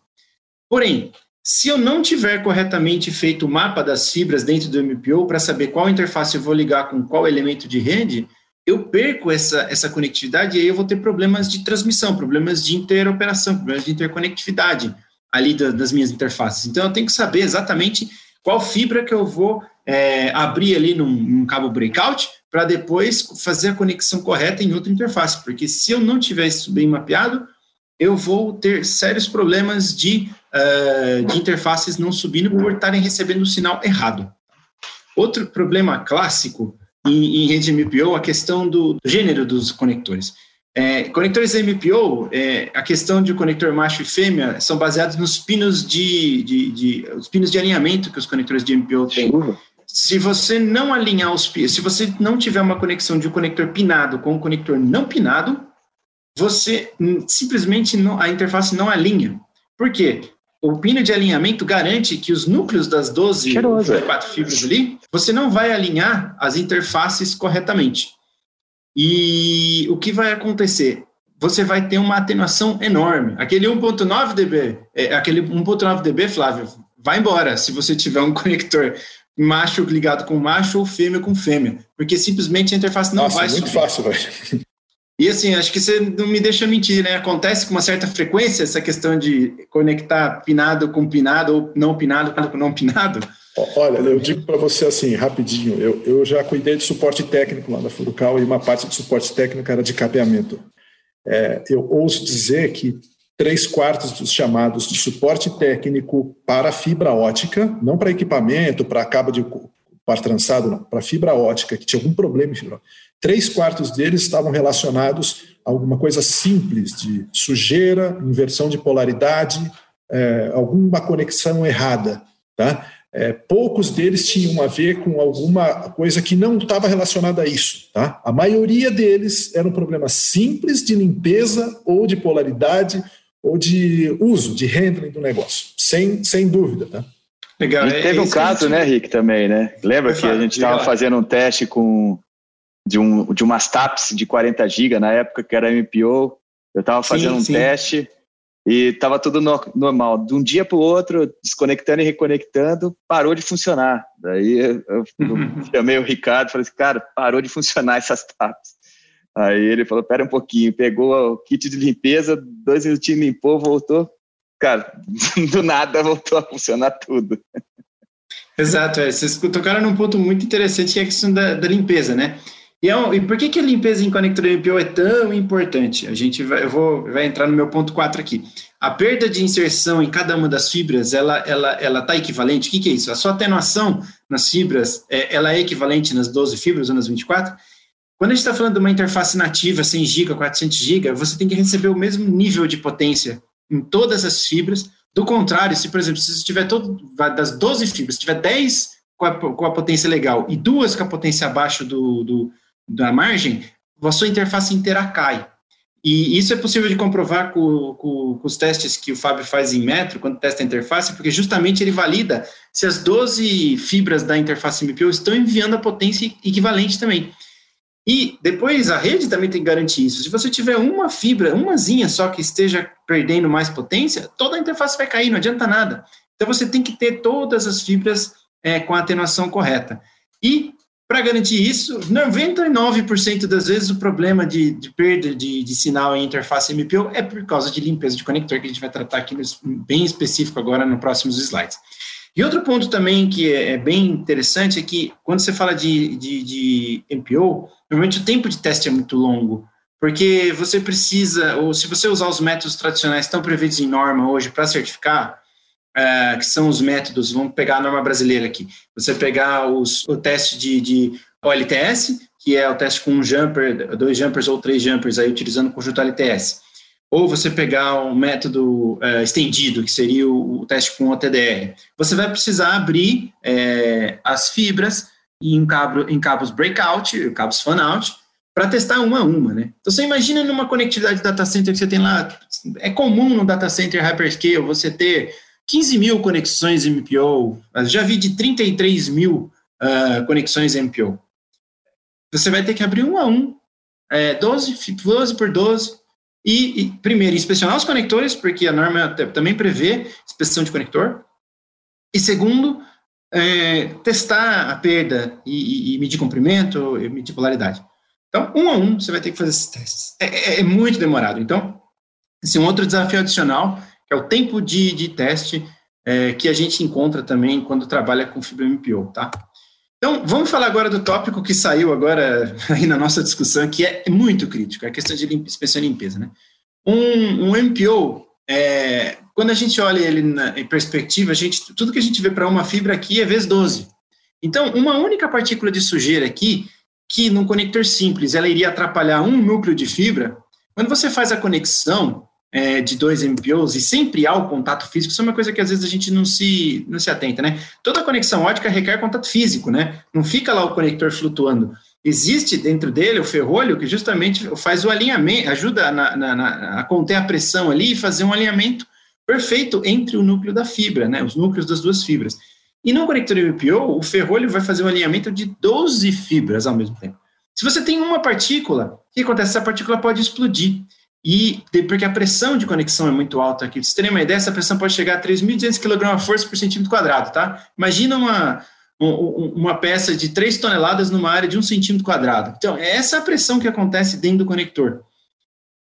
Porém, se eu não tiver corretamente feito o mapa das fibras dentro do MPO para saber qual interface eu vou ligar com qual elemento de rede, eu perco essa, essa conectividade e aí eu vou ter problemas de transmissão, problemas de interoperação, problemas de interconectividade ali da, das minhas interfaces. Então, eu tenho que saber exatamente qual fibra que eu vou é, abrir ali num, num cabo breakout para depois fazer a conexão correta em outra interface, porque se eu não tiver isso bem mapeado, eu vou ter sérios problemas de, uh, de interfaces não subindo por estarem recebendo o sinal errado. Outro problema clássico em, em rede MPO, a questão do, do gênero dos conectores. É, conectores MPO, é, a questão de conector macho e fêmea são baseados nos pinos de, de, de, os pinos de alinhamento que os conectores de MPO têm. Se você não alinhar os pinos, se você não tiver uma conexão de um conector pinado com um conector não pinado, você simplesmente não, a interface não alinha. Por quê? O pino de alinhamento garante que os núcleos das 12 quatro fibras ali, você não vai alinhar as interfaces corretamente. E o que vai acontecer? Você vai ter uma atenuação enorme. Aquele 1.9 dB, é, aquele 1.9 dB, Flávio, vai embora se você tiver um conector macho ligado com macho ou fêmea com fêmea, porque simplesmente a interface não Nossa, vai é muito subir. fácil, velho. E assim, acho que você não me deixa mentir, né? Acontece com uma certa frequência essa questão de conectar pinado com pinado ou não pinado com não pinado. Olha, eu digo para você assim, rapidinho, eu, eu já cuidei de suporte técnico lá na Furucal e uma parte de suporte técnico era de cabeamento. É, eu ouso dizer que três quartos dos chamados de suporte técnico para fibra ótica, não para equipamento, para cabo de par trançado, não, para fibra ótica, que tinha algum problema em fibra ótica, três quartos deles estavam relacionados a alguma coisa simples, de sujeira, inversão de polaridade, é, alguma conexão errada, tá? É, poucos deles tinham a ver com alguma coisa que não estava relacionada a isso. Tá? A maioria deles eram problemas simples de limpeza ou de polaridade ou de uso, de handling do negócio, sem, sem dúvida. Tá? Legal. E é teve um caso, né, Rick, também, né? Lembra que a gente estava fazendo um teste com de, um, de umas TAPs de 40 GB na época que era MPO. Eu estava fazendo sim, um sim. teste e estava tudo no, normal. De um dia para o outro, desconectando e reconectando, parou de funcionar. Daí eu, eu chamei o Ricardo e falei assim, cara, parou de funcionar essas taps. Aí ele falou, pera um pouquinho, pegou o kit de limpeza, dois minutinhos limpou, voltou. Cara, do nada voltou a funcionar tudo. Exato, é. vocês tocaram num ponto muito interessante que é a questão da, da limpeza, né? E, é e, por que, que a limpeza em conector MPO é tão importante? A gente vai, eu vou, vai entrar no meu ponto 4 aqui. A perda de inserção em cada uma das fibras, ela está ela, ela tá equivalente? O que, que é isso? A sua atenuação nas fibras, é, ela é equivalente nas 12 fibras ou nas 24? Quando a gente está falando de uma interface nativa, 100 GB, 400 GB, você tem que receber o mesmo nível de potência em todas as fibras. Do contrário, se, por exemplo, se tiver todo, das 12 fibras, tiver 10 com a, com a potência legal e duas com a potência abaixo do, do da margem, a sua interface inteira cai. E isso é possível de comprovar com, com, com, os testes que o Fábio faz em metro, quando testa a interface, porque justamente ele valida se as 12 fibras da interface MPO estão enviando a potência equivalente também. E depois a rede também tem que garantir isso. Se você tiver uma fibra, umazinha só que esteja perdendo mais potência, toda a interface vai cair, não adianta nada. Então você tem que ter todas as fibras é, com a atenuação correta. E para garantir isso, 99% das vezes o problema de, de perda de, de, sinal em interface MPO é por causa de limpeza de conector, que a gente vai tratar aqui bem específico agora nos próximos slides. E outro ponto também que é, é bem interessante é que quando você fala de, de, de MPO, normalmente o tempo de teste é muito longo, porque você precisa, ou se você usar os métodos tradicionais estão previstos em norma hoje para certificar, é, que são os métodos, vamos pegar a norma brasileira aqui, você pegar os, o teste de, de OLTS, que é o teste com um jumper, dois jumpers ou três jumpers, aí utilizando o conjunto LTS. Ou você pegar um método é, estendido, que seria o, o, teste com OTDR. Você vai precisar abrir é, as fibras em, cabo, em cabos breakout, cabos fan-out, para testar uma a uma, né? Então, você imagina numa conectividade de data center que você tem lá, é comum no data center hyperscale você ter 15 mil conexões MPO, já vi de 33 mil uh, conexões MPO. Você vai ter que abrir um a um, é, 12, 12 por 12, e, e, primeiro, inspecionar os conectores, porque a norma também prevê inspeção de conector, e segundo, é, testar a perda e, e, medir comprimento, e medir polaridade. Então, um a um, você vai ter que fazer esses testes. É, é, é muito demorado. Então, esse é um outro desafio adicional, que é o tempo de, de teste é, que a gente encontra também quando trabalha com fibra MPO, tá? Então, vamos falar agora do tópico que saiu agora aí na nossa discussão, que é muito crítico, é a questão de limpa, inspeção e limpeza, né? Um, um MPO, é, quando a gente olha ele na, em perspectiva, a gente, tudo que a gente vê para uma fibra aqui é vezes 12. Então, uma única partícula de sujeira aqui, que num conector simples ela iria atrapalhar um núcleo de fibra, quando você faz a conexão é, de dois MPOs e sempre há o contato físico, isso é uma coisa que às vezes a gente não se, não se atenta, né? Toda conexão ótica requer contato físico, né? Não fica lá o conector flutuando. Existe dentro dele o ferrolho que justamente faz o alinhamento, ajuda na, na, na, a conter a pressão ali e fazer um alinhamento perfeito entre o núcleo da fibra, né? Os núcleos das duas fibras. E no conector MPO, o ferrolho vai fazer um alinhamento de 12 fibras ao mesmo tempo. Se você tem uma partícula, o que acontece? Essa partícula pode explodir. E porque a pressão de conexão é muito alta aqui. Pra você ter uma ideia, essa pressão pode chegar a 3.200 kg força por centímetro quadrado, tá? Imagina uma, uma peça de 3 toneladas numa área de 1 centímetro quadrado. Então, é essa a pressão que acontece dentro do conector.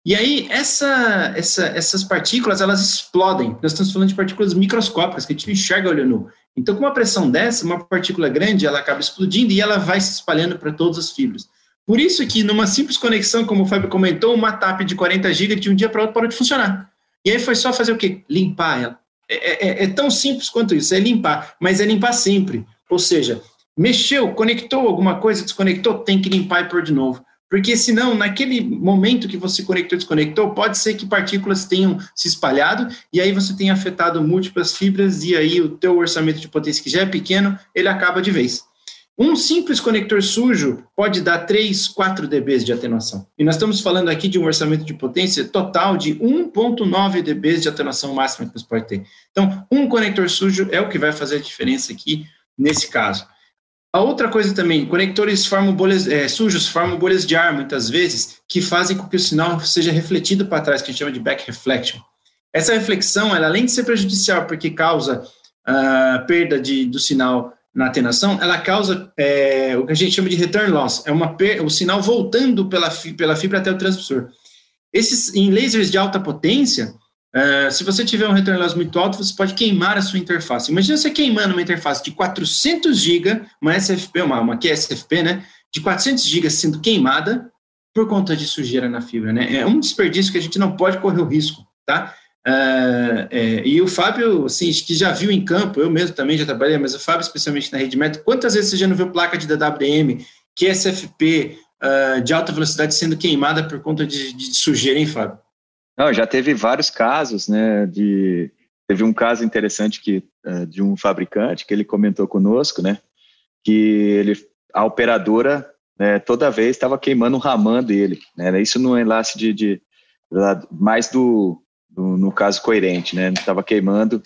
E aí, essa, essa, essas partículas, elas explodem. Nós estamos falando de partículas microscópicas, que a gente enxerga olho nu. Então, com uma pressão dessa, uma partícula grande, ela acaba explodindo e ela vai se espalhando para todas as fibras. Por isso que, numa simples conexão, como o Fábio comentou, uma TAP de 40 GB de um dia para outro parou de funcionar. E aí foi só fazer o quê? Limpar ela. É, é, é tão simples quanto isso, é limpar, mas é limpar sempre. Ou seja, mexeu, conectou alguma coisa, desconectou, tem que limpar e pôr de novo. Porque senão, naquele momento que você conectou e desconectou, pode ser que partículas tenham se espalhado e aí você tenha afetado múltiplas fibras e aí o teu orçamento de potência que já é pequeno, ele acaba de vez. Um simples conector sujo pode dar 3, 4 dB de atenuação. E nós estamos falando aqui de um orçamento de potência total de 1.9 dB de atenuação máxima que você pode ter. Então, um conector sujo é o que vai fazer a diferença aqui nesse caso. A outra coisa também, conectores formam bolhas, é, sujos formam bolhas de ar, muitas vezes, que fazem com que o sinal seja refletido para trás, que a gente chama de back reflection. Essa reflexão, ela, além de ser prejudicial, porque causa uh, perda de, do sinal na atenuação, ela causa é, o que a gente chama de return loss, é uma o sinal voltando pela, pela fibra até o transmissor. Esses, em lasers de alta potência, Uh, se você tiver um return loss muito alto, você pode queimar a sua interface. Imagina você queimando uma interface de 400 GB, uma SFP, uma, uma QSFP, né? De 400 GB sendo queimada por conta de sujeira na fibra, né? É um desperdício que a gente não pode correr o risco, tá? Uh, é, e o Fábio, assim, que já viu em campo, eu mesmo também já trabalhei, mas o Fábio, especialmente na rede metro, quantas vezes você já não viu placa de DWM, QSFP, uh, ah, de alta velocidade sendo queimada por conta de, de sujeira, hein, Fábio? Não, já teve vários casos, né? De teve um caso interessante que uh, de um fabricante que ele comentou conosco, né? Que ele a operadora né, toda vez estava queimando o ramã dele, né? Isso no enlace de, de mais do, do, no caso coerente, né? Estava queimando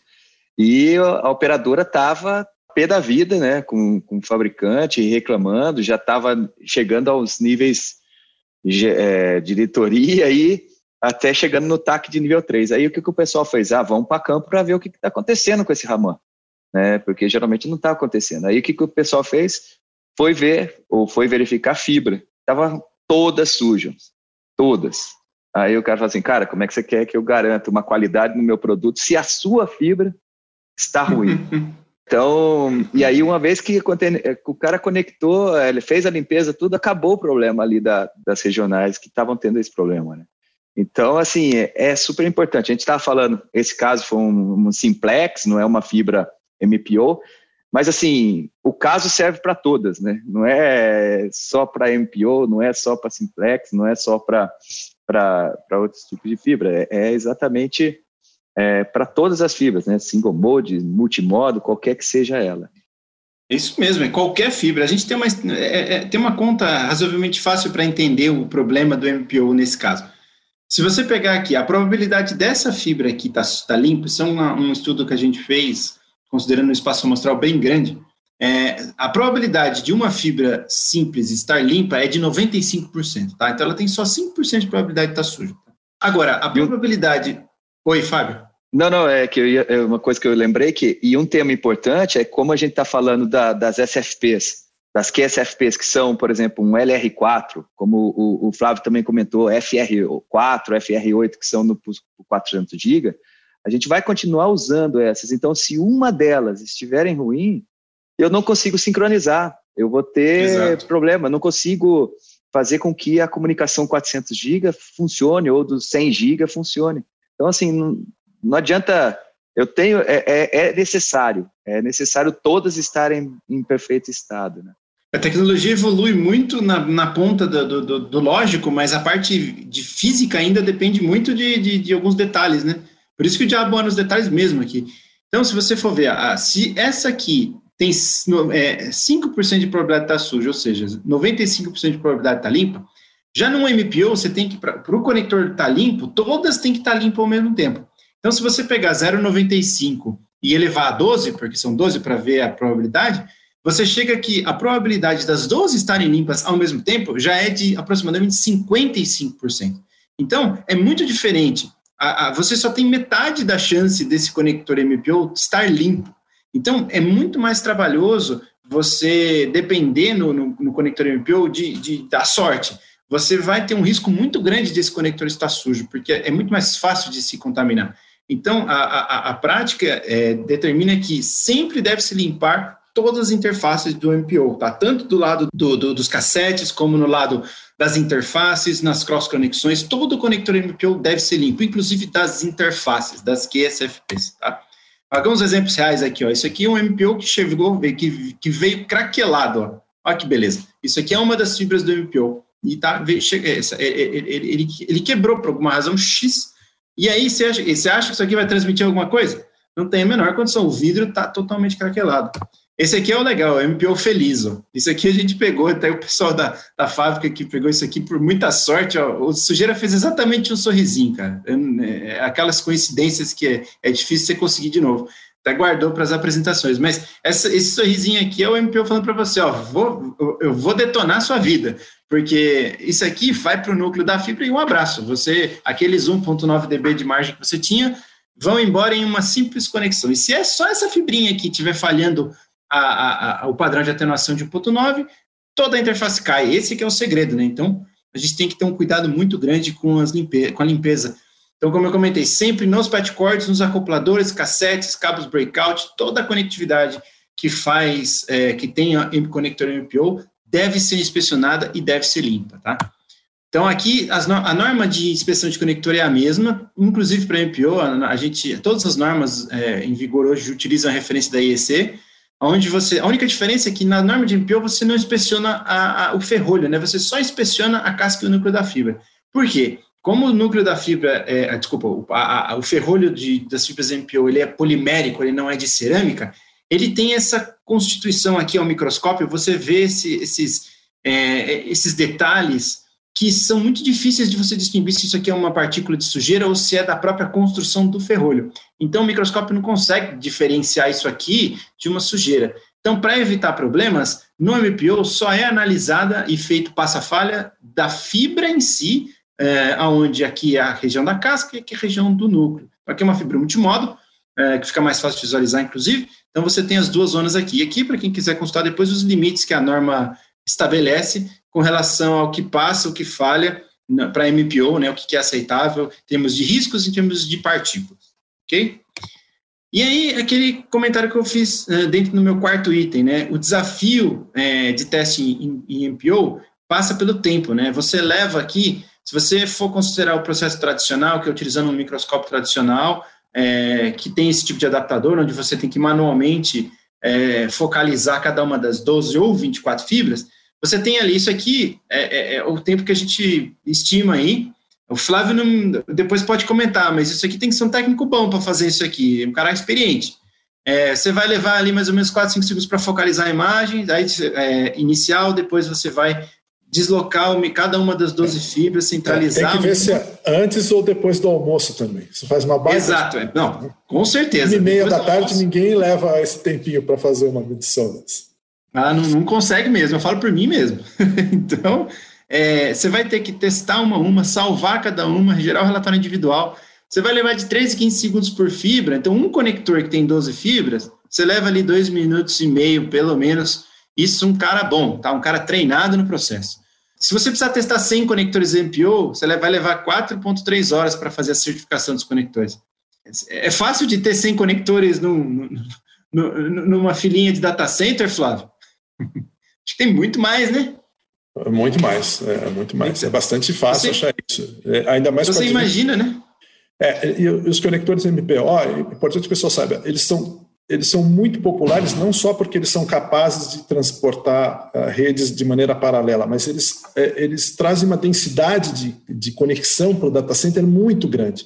e a operadora estava pé da vida, né? Com, com o fabricante reclamando, já estava chegando aos níveis de é, diretoria e até chegando no TAC de nível 3. Aí o que, que o pessoal fez? Ah, vamos para campo para ver o que está acontecendo com esse Raman, né? Porque geralmente não está acontecendo. Aí o que, que o pessoal fez? Foi ver, ou foi verificar a fibra. Estava todas sujas, todas. Aí o cara falou assim, cara, como é que você quer que eu garanta uma qualidade no meu produto se a sua fibra está ruim? Então, e aí uma vez que o cara conectou, ele fez a limpeza, tudo, acabou o problema ali da, das regionais que estavam tendo esse problema, né? Então, assim, é, é super importante. A gente estava falando, esse caso foi um, um, simplex, não é uma fibra MPO, mas assim, o caso serve para todas, né? Não é só para MPO, não é só para simplex, não é só para outros tipos de fibra, é, é exatamente é, para todas as fibras, né? Single mode, multimodo, qualquer que seja ela. Isso mesmo, é qualquer fibra. A gente tem uma, é, é, tem uma conta razoavelmente fácil para entender o problema do MPO nesse caso. Se você pegar aqui, a probabilidade dessa fibra aqui estar tá, tá limpa, isso é uma, um estudo que a gente fez, considerando um espaço amostral bem grande, é, a probabilidade de uma fibra simples estar limpa é de 95%, tá? Então ela tem só 5% de probabilidade de estar suja. Tá? Agora, a probabilidade. Oi, Fábio. Não, não, é que ia, é uma coisa que eu lembrei que, e um tema importante é como a gente está falando da, das SFPs. das QSFPs que são, por exemplo, um LR4, como o, o Flávio também comentou, FR4, FR8, que são no 400 GB, a gente vai continuar usando essas. Então, se uma delas estiverem ruim, eu não consigo sincronizar. Eu vou ter Exato. problema, não consigo fazer com que a comunicação 400 GB funcione ou dos 100 GB funcione. Então, assim, não, não adianta. Eu tenho, é, é, é, necessário, é necessário todas estarem em perfeito estado. Né? A tecnologia evolui muito na, na ponta do, do, do, lógico, mas a parte de física ainda depende muito de, de, de alguns detalhes, né? Por isso que o diabo é nos detalhes mesmo aqui. Então, se você for ver, ah, se essa aqui tem é, 5% de probabilidade de estar suja, ou seja, 95% de probabilidade de estar limpa, já no MPO, você tem que, para o conector estar limpo, todas têm que estar limpas ao mesmo tempo. Então, se você pegar 0,95 e elevar a 12, porque são 12 para ver a probabilidade, você chega que a probabilidade das 12 estarem limpas ao mesmo tempo já é de aproximadamente 55%. Então, é muito diferente. A, a, você só tem metade da chance desse conector MPO estar limpo. Então, é muito mais trabalhoso você depender no, no, no conector MPO de, de, da sorte. Você vai ter um risco muito grande desse conector estar sujo, porque é muito mais fácil de se contaminar. Então, a, a, a prática é, determina que sempre deve se limpar todas as interfaces do MPO, tá? Tanto do lado do, do, dos cassetes, como no lado das interfaces, nas cross-conexões, todo o conector MPO deve ser limpo, inclusive das interfaces, das QSFPs, tá? Alguns exemplos reais aqui, ó. Isso aqui é um MPO que chegou, que, que veio craquelado, ó. Olha que beleza. Isso aqui é uma das fibras do MPO. E tá, veio, chega, essa, ele, ele, ele, ele quebrou por alguma razão X. E aí, você acha, você acha que isso aqui vai transmitir alguma coisa? Não tem a menor condição. O vidro está totalmente craquelado. Esse aqui é o legal, é o MPO Feliz. Ó. Isso aqui a gente pegou, até o pessoal da, da fábrica que pegou isso aqui por muita sorte. Ó. O Sujeira fez exatamente um sorrisinho, cara. É, é aquelas coincidências que é, é difícil você conseguir de novo. Até guardou para as apresentações. Mas essa, esse sorrisinho aqui é o MPO falando para você: ó, vou, eu vou detonar a sua vida. Porque isso aqui vai para o núcleo da fibra e um abraço. Você, aqueles 1,9 dB de margem que você tinha, vão embora em uma simples conexão. E se é só essa fibrinha aqui estiver falhando a, a, o padrão de atenuação de 1.9, toda a interface cai. Esse que é o segredo, né? Então, a gente tem que ter um cuidado muito grande com, as limpe com a limpeza. Então, como eu comentei, sempre nos patchcords, nos acopladores, cassetes, cabos breakout, toda a conectividade que faz, é, que tem conector MPO, deve ser inspecionada e deve ser limpa, tá? Então, aqui, as, a norma de inspeção de conector é a mesma, inclusive para MPO, a, a, gente, todas as normas é, em vigor hoje utilizam a referência da IEC, onde você, a única diferença é que na norma de MPO você não inspeciona a, a, o ferrolho, né? Você só inspeciona a casca e o núcleo da fibra. Por quê? Como o núcleo da fibra, é, desculpa, a, o ferrolho de, das fibras MPO ele é polimérico, ele não é de cerâmica, ele tem essa constituição aqui ao microscópio, você vê esse, esses, é, esses detalhes que são muito difíceis de você distinguir se isso aqui é uma partícula de sujeira ou se é da própria construção do ferrolho. Então, o microscópio não consegue diferenciar isso aqui de uma sujeira. Então, para evitar problemas, no MPO só é analisada e feito passa-falha da fibra em si, é, onde aqui é a região da casca e aqui é a região do núcleo. Aqui é uma fibra multimodo, é, que fica mais fácil de visualizar, inclusive. Então, você tem as duas zonas aqui. E aqui, para quem quiser consultar depois os limites que a norma estabelece com relação ao que passa, o que falha para MPO, né, o que é aceitável, em termos de riscos e em termos de partículas, ok? E aí, aquele comentário que eu fiz uh, dentro do meu quarto item, né, o desafio é, de teste em, em MPO passa pelo tempo, né, você leva aqui, se você for considerar o processo tradicional, que é utilizando um microscópio tradicional, é, que tem esse tipo de adaptador, onde você tem que manualmente é, focalizar cada uma das 12 ou 24 fibras, você tem ali, isso aqui é, é, é o tempo que a gente estima aí. O Flávio não, depois pode comentar, mas isso aqui tem que ser um técnico bom para fazer isso aqui, um cara experiente. É, você vai levar ali mais ou menos 4, 5 segundos para focalizar a imagem, daí é, inicial, depois você vai deslocar cada uma das 12 fibras, centralizar. tem que ver se é antes ou depois do almoço também. Você faz uma base. Exato, é. não, com certeza. E meia da tarde almoço. ninguém leva esse tempinho para fazer uma medição dessa. Ah, não, não, consegue mesmo, eu falo por mim mesmo. então, é, você vai ter que testar uma a uma, salvar cada uma, gerar o relatório individual. Você vai levar de 3 a 15 segundos por fibra. Então, um conector que tem 12 fibras, você leva ali dois minutos e meio, pelo menos, Isso um cara bom, tá? Um cara treinado no processo. Se você precisar testar 100 conectores MPO, você vai levar 4.3 horas para fazer a certificação dos conectores. É fácil de ter 100 conectores num, num, numa filinha de data center, Flávio? Acho que tem muito mais, né? Muito mais, é, muito mais. É bastante fácil você, achar isso. É, ainda mais Você imagina, né? É, e os conectores MPO, é importante que o pessoal saiba, eles são, eles são muito populares não só porque eles são capazes de transportar uh, redes de maneira paralela, mas eles, é, eles trazem uma densidade de, de conexão para o data center muito grande.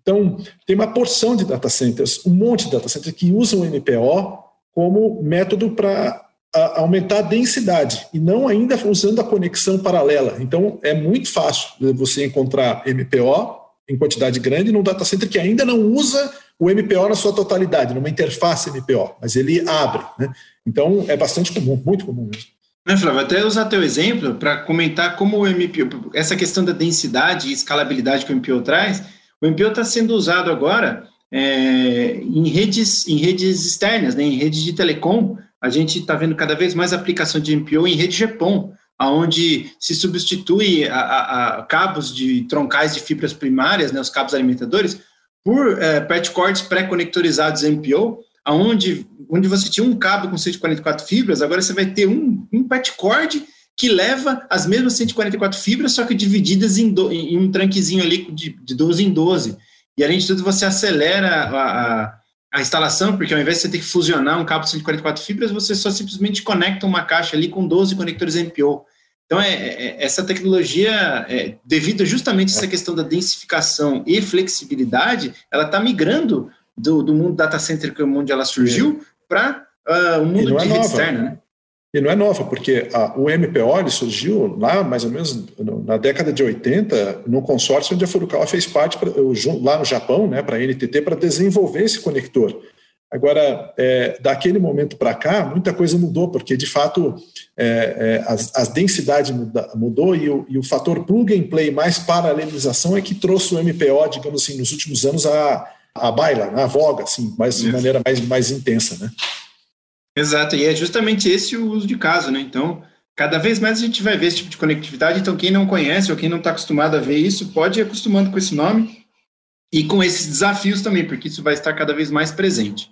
Então, tem uma porção de data centers, um monte de data centers que usam o MPO como método para aumentar a densidade e não ainda usando a conexão paralela. Então, é muito fácil você encontrar MPO em quantidade grande num data center que ainda não usa o MPO na sua totalidade, numa interface MPO, mas ele abre. Né? Então, é bastante comum, muito comum mesmo. Né, Flávio, até usar teu exemplo para comentar como o MPO, essa questão da densidade e escalabilidade que o MPO traz, o MPO está sendo usado agora é, em, redes, em redes externas, né, em redes de telecom, a gente está vendo cada vez mais aplicação de MPO em rede GPON, onde se substitui a, a, a, cabos de troncais de fibras primárias, né, os cabos alimentadores, por é, patch cords pré-conectorizados MPO, aonde onde você tinha um cabo com 144 fibras, agora você vai ter um, um patch cord que leva as mesmas 144 fibras, só que divididas em, do, em um tranquezinho ali de, de 12 em 12. E além de tudo, você acelera a, a, a, instalação, porque ao invés de você ter que fusionar um cabo de 144 fibras, você só simplesmente conecta uma caixa ali com 12 conectores MPO. Então, é, é, essa tecnologia, é, devido justamente a essa questão da densificação e flexibilidade, ela está migrando do, do, mundo data center, que é onde ela surgiu, para uh, ah, o mundo de é rede externa, né? E não é nova, porque a, o MPO surgiu lá, mais ou menos na década de 80, no consórcio onde a Furukawa fez parte, pra, lá no Japão, né, para a NTT, para desenvolver esse conector. Agora, é, daquele momento para cá, muita coisa mudou, porque de fato é, é, as, as densidades muda, mudou e o, e o, fator plug and play mais paralelização é que trouxe o MPO, digamos assim, nos últimos anos a, a baila, a voga, assim, mas de maneira mais, mais intensa, né? Exato, e é justamente esse o uso de caso, né? Então, cada vez mais a gente vai ver esse tipo de conectividade. Então, quem não conhece ou quem não está acostumado a ver isso, pode ir acostumando com esse nome e com esses desafios também, porque isso vai estar cada vez mais presente.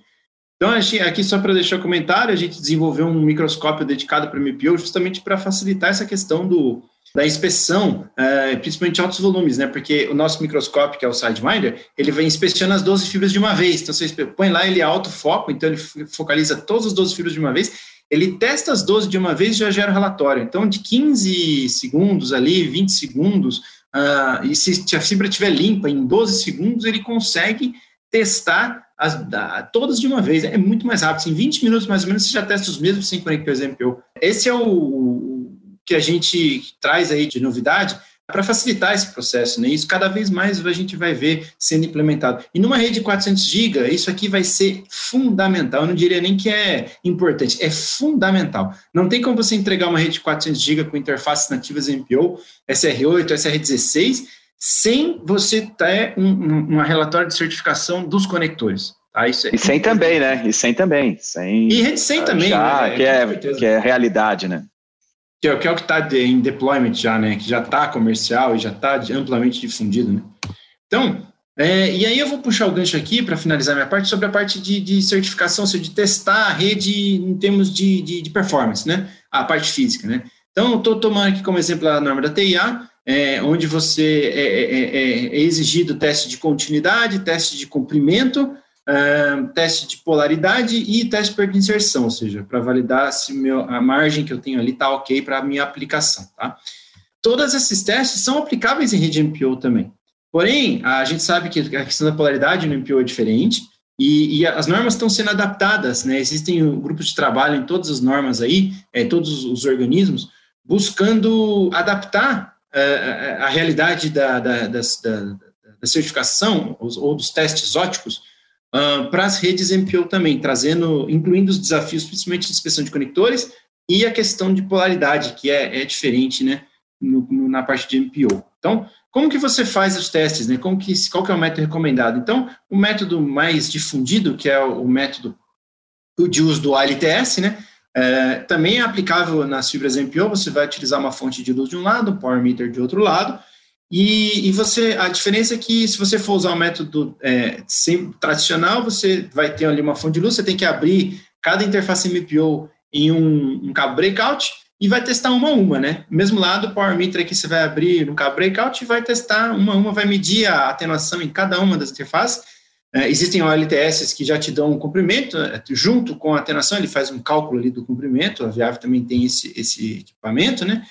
Então, aqui só para deixar o comentário, a gente desenvolveu um microscópio dedicado para o MPO justamente para facilitar essa questão do, da inspeção, uh, principalmente altos volumes, né? Porque o nosso microscópio, que é o Sidewinder, ele vem inspecionando as 12 fibras de uma vez. Então, você põe lá, ele é alto foco, então ele focaliza todas as 12 fibras de uma vez. Ele testa as 12 de uma vez e já gera o relatório. Então, de 15 segundos ali, 20 segundos, uh, e se a fibra estiver limpa em 12 segundos, ele consegue testar as, todas de uma vez. É muito mais rápido. Em 20 minutos, mais ou menos, você já testa os mesmos 5 conectores MPO. Esse é o, que a gente traz aí de novidade para facilitar esse processo, né? Isso cada vez mais a gente vai ver sendo implementado. E numa rede de 400 GB, isso aqui vai ser fundamental. Eu não diria nem que é importante, é fundamental. Não tem como você entregar uma rede de 400 GB com interfaces nativas MPO, SR8, SR16, sem você ter um, um, um relatório de certificação dos conectores. Tá? Isso é e sem também, né? E sem também. Sem, e rede sem também. Já, né? que, é, que é realidade, né? Que é, que é o que está em deployment já, né? Que já está comercial e já está amplamente difundido, né? Então, é, e aí eu vou puxar o gancho aqui para finalizar minha parte sobre a parte de, de certificação, seja, de testar a rede em termos de, de, de performance, né? A parte física, né? Então, estou tomando aqui como exemplo a norma da TIA, é, onde você é, é, é, é exigido teste de continuidade, teste de comprimento, uh, teste de polaridade e teste de inserção, ou seja, para validar se meu, a margem que eu tenho ali está ok para a minha aplicação. Tá? Todos esses testes são aplicáveis em rede MPO também. Porém, a gente sabe que a questão da polaridade no MPO é diferente, e, e, as normas estão sendo adaptadas, né? Existem grupos de trabalho em todas as normas aí, é, todos os organismos, buscando adaptar uh, a realidade da, da, da, da certificação ou, ou, dos testes óticos uh, para as redes MPO também, trazendo, incluindo os desafios, principalmente de inspeção de conectores e a questão de polaridade, que é, é diferente, né, no, no, na parte de MPO. Então, como que você faz os testes, né? Como que, qual que é o método recomendado? Então, o método mais difundido, que é o, o método de uso do ALTS, né? É, também é aplicável nas fibras MPO, você vai utilizar uma fonte de luz de um lado, um power meter de outro lado, e, e você, a diferença é que se você for usar o método é, sem, tradicional, você vai ter ali uma fonte de luz, você tem que abrir cada interface MPO em um, um cabo breakout e vai testar uma a uma, né? Mesmo lado, o Power Meter aqui você vai abrir no cabo breakout e vai testar uma a uma, vai medir a atenuação em cada uma das interfaces. É, existem OLTS que já te dão um comprimento, é, junto com a atenuação, ele faz um cálculo ali do comprimento, a Viave também tem esse, esse equipamento, né?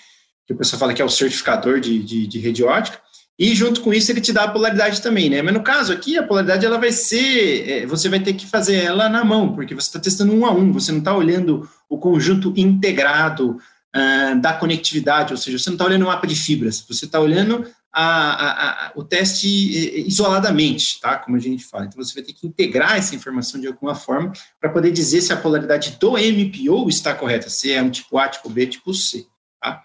Que o pessoal fala que é o certificador de, de, de rede ótica. E junto com isso ele te dá a polaridade também, né? Mas no caso aqui, a polaridade ela vai ser, é, você vai ter que fazer ela na mão, porque você está testando um a um, você não está olhando o conjunto integrado uh, da conectividade, ou seja, você não está olhando o mapa de fibras, você está olhando a, a, o teste isoladamente, tá? Como a gente fala. Então você vai ter que integrar essa informação de alguma forma para poder dizer se a polaridade do MPO está correta, se é um tipo A, tipo B, tipo C. Tá?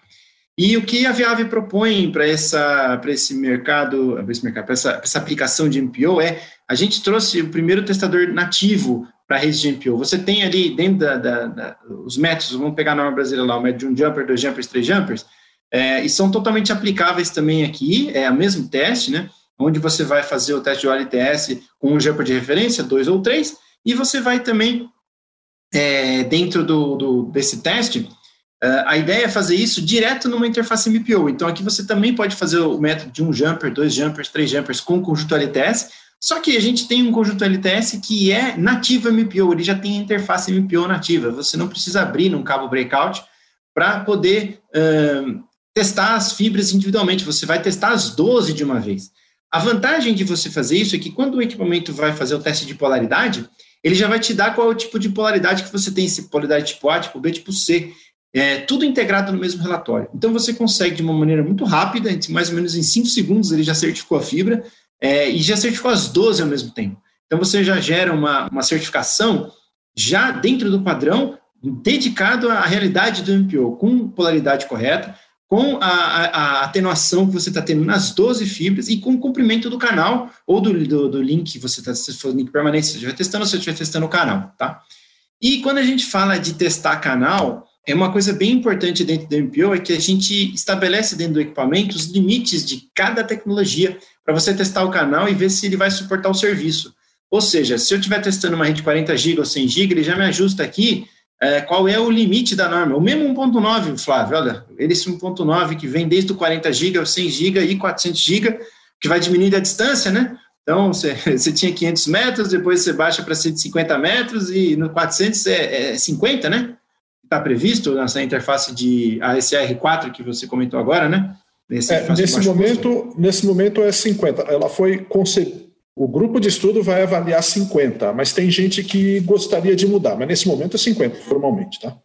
E o que a Viave propõe para essa para esse mercado, para esse mercado, para essa, essa, aplicação de MPO é a gente trouxe o primeiro testador nativo para a rede de MPO. Você tem ali dentro da, da, da, os métodos, vamos pegar a norma brasileira lá, o método de um jumper, dois jumpers, três jumpers, é, e são totalmente aplicáveis também aqui, é o mesmo teste, né? Onde você vai fazer o teste de OLTS com um jumper de referência, dois ou três, e você vai também, é, dentro do, do, desse teste, Uh, a ideia é fazer isso direto numa interface MPO. Então, aqui você também pode fazer o método de um jumper, dois jumpers, três jumpers com conjunto LTS. Só que a gente tem um conjunto LTS que é nativo MPO, ele já tem interface MPO nativa. Você não precisa abrir num cabo breakout para poder uh, testar as fibras individualmente. Você vai testar as 12 de uma vez. A vantagem de você fazer isso é que quando o equipamento vai fazer o teste de polaridade, ele já vai te dar qual é o tipo de polaridade que você tem, se polaridade tipo A, tipo B, tipo C. É, tudo integrado no mesmo relatório. Então você consegue de uma maneira muito rápida, mais ou menos em 5 segundos ele já certificou a fibra é, e já certificou as 12 ao mesmo tempo. Então você já gera uma, uma certificação já dentro do padrão, dedicado à realidade do MPO, com polaridade correta, com a, a, atenuação que você está tendo nas 12 fibras e com o comprimento do canal ou do, do, do link que você está, se for link permanente, você estiver testando, você estiver testando o canal, tá? E quando a gente fala de testar canal, é uma coisa bem importante dentro do MPO é que a gente estabelece dentro do equipamento os limites de cada tecnologia para você testar o canal e ver se ele vai suportar o serviço. Ou seja, se eu estiver testando uma rede 40 GB ou 100 GB, ele já me ajusta aqui é, qual é o limite da norma. O mesmo 1.9, Flávio, olha, esse 1.9 que vem desde o 40 GB, 100 GB e 400 GB, que vai diminuindo a distância, né? Então, você, você tinha 500 metros, depois você baixa para 150 metros e no 400 é, é 50, né? está previsto nessa interface de ASR4 que você comentou agora, né? Nesse, é, nesse momento, nesse momento é 50. Ela foi concebida. O grupo de estudo vai avaliar 50, mas tem gente que gostaria de mudar, mas nesse momento é 50, formalmente, tá?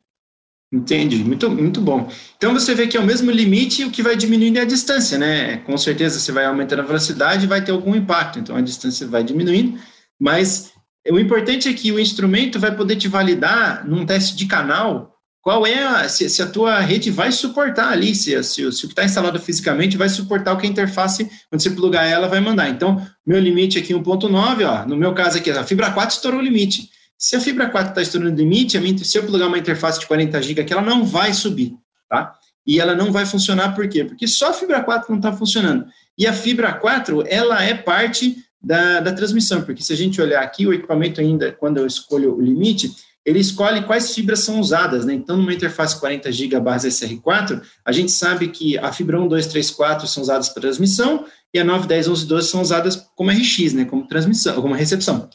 Entendi, muito, muito bom. Então você vê que é o mesmo limite, o que vai diminuindo é a distância, né? Com certeza você vai aumentando a velocidade vai ter algum impacto, então a distância vai diminuindo, mas o importante é que o instrumento vai poder te validar num teste de canal qual é a, se, se, a tua rede vai suportar ali, se, se, se o que está instalado fisicamente vai suportar o que a interface, quando você plugar ela, vai mandar. Então, meu limite aqui 1.9, ó, no meu caso aqui, a fibra 4 estourou o limite. Se a fibra 4 está estourando o limite, minha, se eu plugar uma interface de 40 GB aqui, ela não vai subir, tá? E ela não vai funcionar por quê? Porque só a fibra 4 não está funcionando. E a fibra 4, ela é parte da, da transmissão, porque se a gente olhar aqui, o equipamento ainda, quando eu escolho o limite, ele escolhe quais fibras são usadas, né? Então, numa interface 40 GB base SR4, a gente sabe que a fibra 1, 2, 3, 4 são usadas para transmissão e a 9, 10, 11, 12 são usadas como RX, né? Como transmissão, como recepção.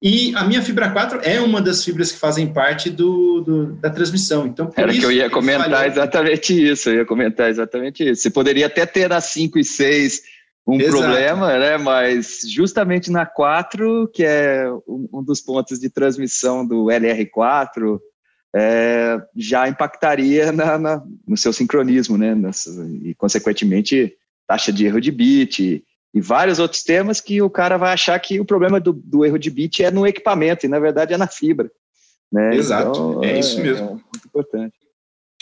E a minha fibra 4 é uma das fibras que fazem parte do, do da transmissão. Então, Era que eu ia comentar exatamente isso, eu ia comentar exatamente isso. Você poderia até ter a 5 e 6 um Exato. problema, né? Mas justamente na 4, que é um dos pontos de transmissão do LR4, é, já impactaria na, na, no seu sincronismo, né? e, consequentemente, taxa de erro de bit e vários outros temas que o cara vai achar que o problema do, do erro de bit é no equipamento, e na verdade é na fibra. Né? Exato, então, é, é, isso mesmo. É muito importante.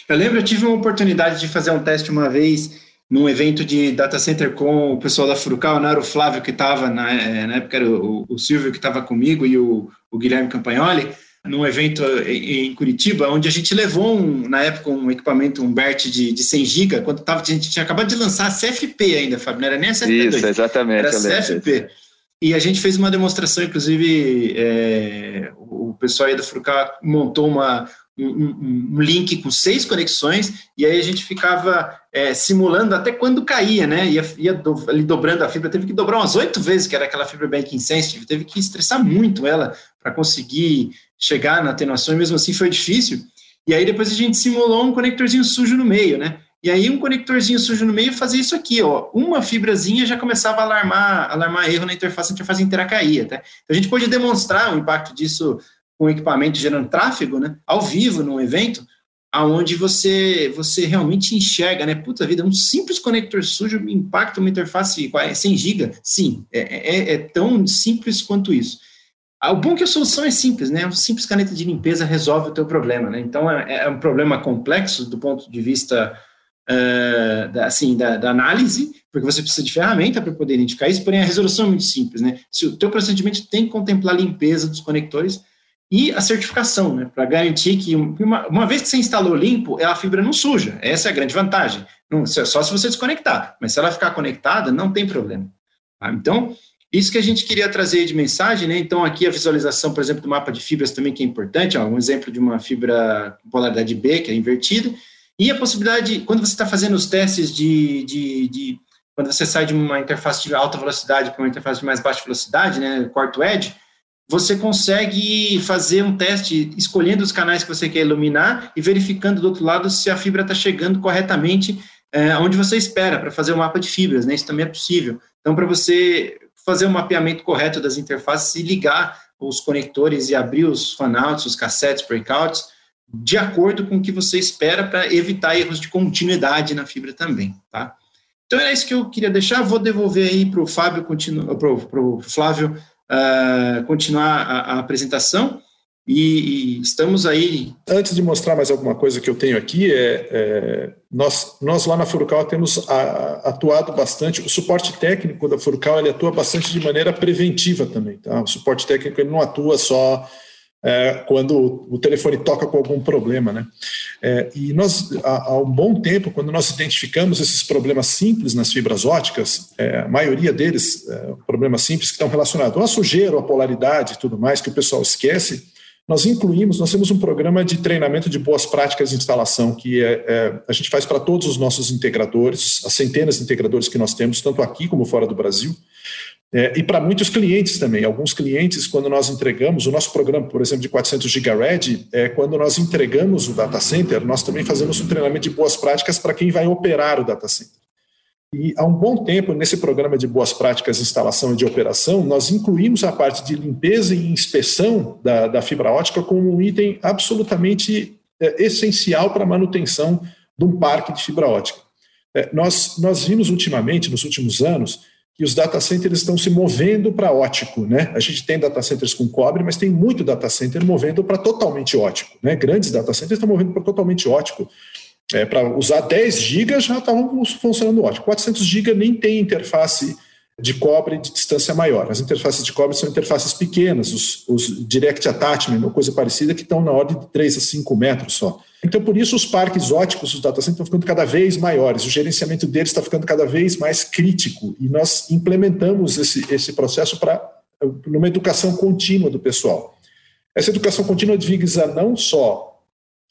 Eu lembro, eu tive uma oportunidade de fazer um teste uma vez num evento de data center com o pessoal da Furukawa, não era o Flávio que estava, na, é, na, época era o, o Silvio que estava comigo e o, o, Guilherme Campagnoli, num evento em Curitiba, onde a gente levou, um, na época, um equipamento, um BERT de, de 100 GB, quando tava, a gente tinha acabado de lançar a CFP ainda, Fábio, não era nem a CFP2. Isso, exatamente. Era a CFP. E a gente fez uma demonstração, inclusive, é, o pessoal aí da Furukawa montou uma, um, um, link com seis conexões, e aí a gente ficava é, simulando até quando caía, né? Ia, ia do, ali dobrando a fibra, teve que dobrar umas oito vezes, que era aquela fibra banking sensitive, teve que estressar muito ela para conseguir chegar na atenuação, e mesmo assim foi difícil. E aí depois a gente simulou um conectorzinho sujo no meio, né? E aí um conectorzinho sujo no meio fazia isso aqui, ó. Uma fibrazinha já começava a alarmar, alarmar erro na interface, a interface inteira caía, tá? Então a gente pôde demonstrar o impacto disso com equipamento gerando tráfego, né, ao vivo num evento, aonde você você realmente enxerga, né, puta vida, um simples conector sujo impacta uma interface 100 GB? Sim, é, é, é, tão simples quanto isso. Ah, o bom é que a solução é simples, né, uma simples caneta de limpeza resolve o teu problema, né, então é, é um problema complexo do ponto de vista uh, da, assim, da, da, análise, porque você precisa de ferramenta para poder identificar isso, porém a resolução é muito simples, né, se o teu procedimento tem que contemplar a limpeza dos conectores, e a certificação, né, para garantir que uma, uma, vez que você instalou limpo, a fibra não suja. Essa é a grande vantagem. Não, só se você desconectar, mas se ela ficar conectada, não tem problema. Tá? Então, isso que a gente queria trazer de mensagem, né? Então, aqui a visualização, por exemplo, do mapa de fibras também que é importante, ó, um exemplo de uma fibra polaridade B, que é invertida, e a possibilidade, quando você está fazendo os testes de, de, de, quando você sai de uma interface de alta velocidade para uma interface de mais baixa velocidade, né, quarto edge, você consegue fazer um teste escolhendo os canais que você quer iluminar e verificando do outro lado se a fibra está chegando corretamente é, onde você espera para fazer o um mapa de fibras, né? Isso também é possível. Então, para você fazer o um mapeamento correto das interfaces e ligar os conectores e abrir os fanouts, os cassettes, breakouts, de acordo com o que você espera para evitar erros de continuidade na fibra também, tá? Então, é isso que eu queria deixar. Vou devolver aí para o Fábio, para o Flávio, uh, continuar a, a apresentação. E, e, estamos aí. Antes de mostrar mais alguma coisa que eu tenho aqui, é, é nós, nós lá na Furukawa temos a, atuado bastante. O suporte técnico da Furukawa ele atua bastante de maneira preventiva também. Tá? O suporte técnico ele não atua só é, quando o telefone toca com algum problema. Né? É, e nós, há, um bom tempo, quando nós identificamos esses problemas simples nas fibras óticas, é, a maioria deles, é, problemas simples que estão relacionados à sujeira, à polaridade e tudo mais, que o pessoal esquece, nós incluímos, nós temos um programa de treinamento de boas práticas de instalação que é, é, a gente faz para todos os nossos integradores, as centenas de integradores que nós temos, tanto aqui como fora do Brasil. É, e para muitos clientes também. Alguns clientes, quando nós entregamos, o nosso programa, por exemplo, de 400 GB é quando nós entregamos o data center, nós também fazemos um treinamento de boas práticas para quem vai operar o data center. E há um bom tempo, nesse programa de boas práticas de instalação e de operação, nós incluímos a parte de limpeza e inspeção da, da fibra ótica como um item absolutamente é, essencial para a manutenção de um parque de fibra ótica. É, nós, nós vimos ultimamente, nos últimos anos, que os data centers estão se movendo para ótico. Né? A gente tem data centers com cobre, mas tem muito data center movendo para totalmente ótico. Né? Grandes data centers estão movendo para totalmente ótico. É, para usar 10 GB já estavam funcionando ótimo. 400 GB nem tem interface de cobre de distância maior. As interfaces de cobre são interfaces pequenas, os, os direct attachment ou coisa parecida, que estão na ordem de 3 a 5 metros só. Então, por isso, os parques óticos dos data centers estão ficando cada vez maiores, o gerenciamento deles está ficando cada vez mais crítico, e nós implementamos esse, esse processo para numa educação contínua do pessoal. Essa educação contínua visa não só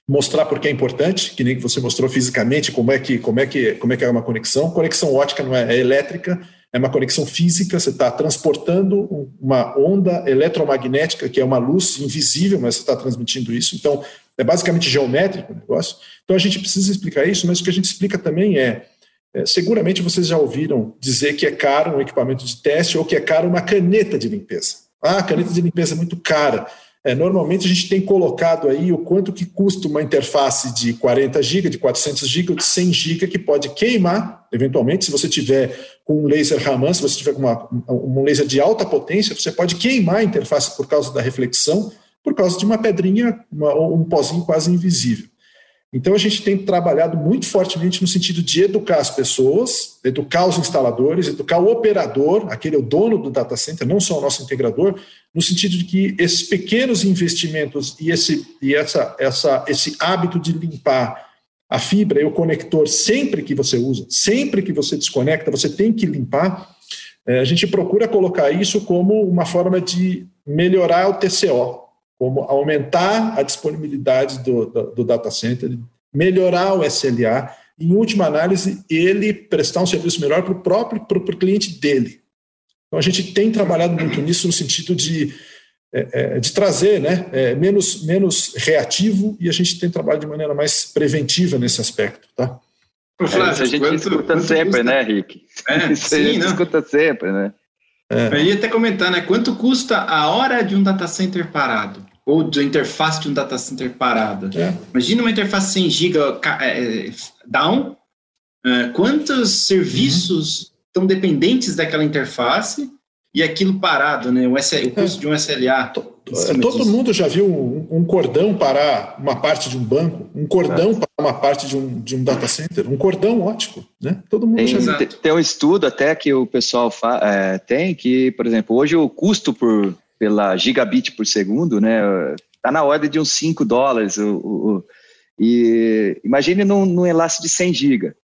mostrar porque é importante, que nem você mostrou fisicamente como é que como é que como é que é uma conexão. Conexão ótica não é, é elétrica, é uma conexão física, você está transportando uma onda eletromagnética, que é uma luz invisível, mas você está transmitindo isso. Então, é basicamente geométrico o negócio. Então, a gente precisa explicar isso, mas o que a gente explica também é, é seguramente vocês já ouviram dizer que é caro um equipamento de teste ou que é caro uma caneta de limpeza. Ah, a caneta de limpeza é muito cara. É, normalmente a gente tem colocado aí o quanto que custa uma interface de 40 GB, de 400 GB, de 100 GB, que pode queimar, eventualmente, se você tiver com um laser Raman, se você tiver com uma, um laser de alta potência, você pode queimar a interface por causa da reflexão, por causa de uma pedrinha, uma, um pozinho quase invisível. Então, a gente tem trabalhado muito fortemente no sentido de educar as pessoas, educar os instaladores, educar o operador, aquele é o dono do data center, não só o nosso integrador, no sentido de que esses pequenos investimentos e esse, e essa, essa, esse hábito de limpar a fibra e o conector sempre que você usa, sempre que você desconecta, você tem que limpar. É, a gente procura colocar isso como uma forma de melhorar o TCO, como aumentar a disponibilidade do, do, do data center, melhorar o SLA, e, em última análise, ele prestar um serviço melhor para o próprio pro, pro cliente dele. Então, a gente tem trabalhado muito nisso no sentido de, é, é, de trazer né, é, menos, menos reativo e a gente tem trabalhado de maneira mais preventiva nesse aspecto. Tá? Flávio, a gente quanto, escuta quanto sempre, custa? né, Rick? É, Isso sim, a gente não. escuta sempre, né? É. Eu ia até comentar, né? Quanto custa a hora de um data center parado? Ou da interface de um data center parado. É. Imagina uma interface 100 GB é, down, uh, quantos serviços uhum. estão dependentes daquela interface e aquilo parado, né? O, SL, o custo é. de um SLA. É, todo disso. mundo já viu um, um, cordão parar uma parte de um banco, um cordão parar uma parte de um, de um data center, um cordão ótico, né? Todo mundo tem, já viu. Tem um estudo até que o pessoal é, tem que, por exemplo, hoje o custo por pela gigabit por segundo, né? Está na ordem de uns 5 dólares. O, o, e imagine num, num enlace de 100 giga,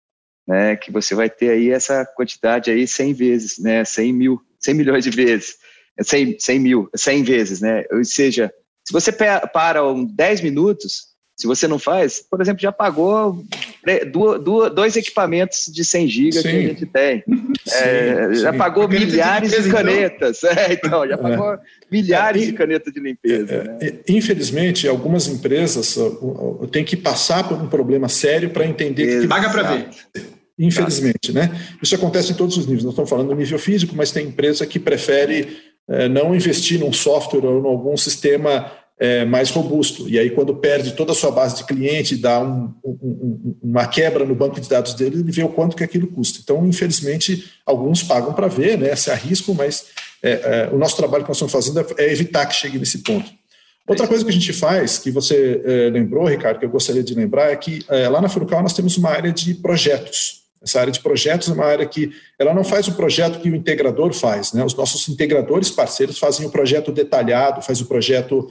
né? Que você vai ter aí essa quantidade aí 100 vezes, né? 100 mil, 100 milhões de vezes, 100, 100 mil, 100 vezes, né? Ou seja, se você para 10 minutos, se você não faz, por exemplo, já pagou dois equipamentos de 100 GB que a gente tem. Sim, é, já pagou milhares de, limpeza, de então. canetas. Então. É, então, já pagou é. milhares é, de canetas de limpeza. É, né? Infelizmente, algumas empresas têm que passar por um problema sério para entender que. Paga para ver. Infelizmente, né? Isso acontece em todos os níveis. Nós estamos falando do nível físico, mas tem empresa que prefere é, não investir num software ou em algum sistema é, mais robusto. E aí, quando perde toda a sua base de cliente, dá um, um, uma quebra no banco de dados dele, ele vê o quanto que aquilo custa. Então, infelizmente, alguns pagam para ver, né, se arriscam, mas é, é, o nosso trabalho que nós estamos fazendo é evitar que chegue nesse ponto. Outra coisa que a gente faz, que você é, lembrou, Ricardo, que eu gostaria de lembrar, é que é, lá na Furukawa nós temos uma área de projetos. Essa área de projetos é uma área que ela não faz o projeto que o integrador faz, né? Os nossos integradores parceiros fazem o projeto detalhado, faz o projeto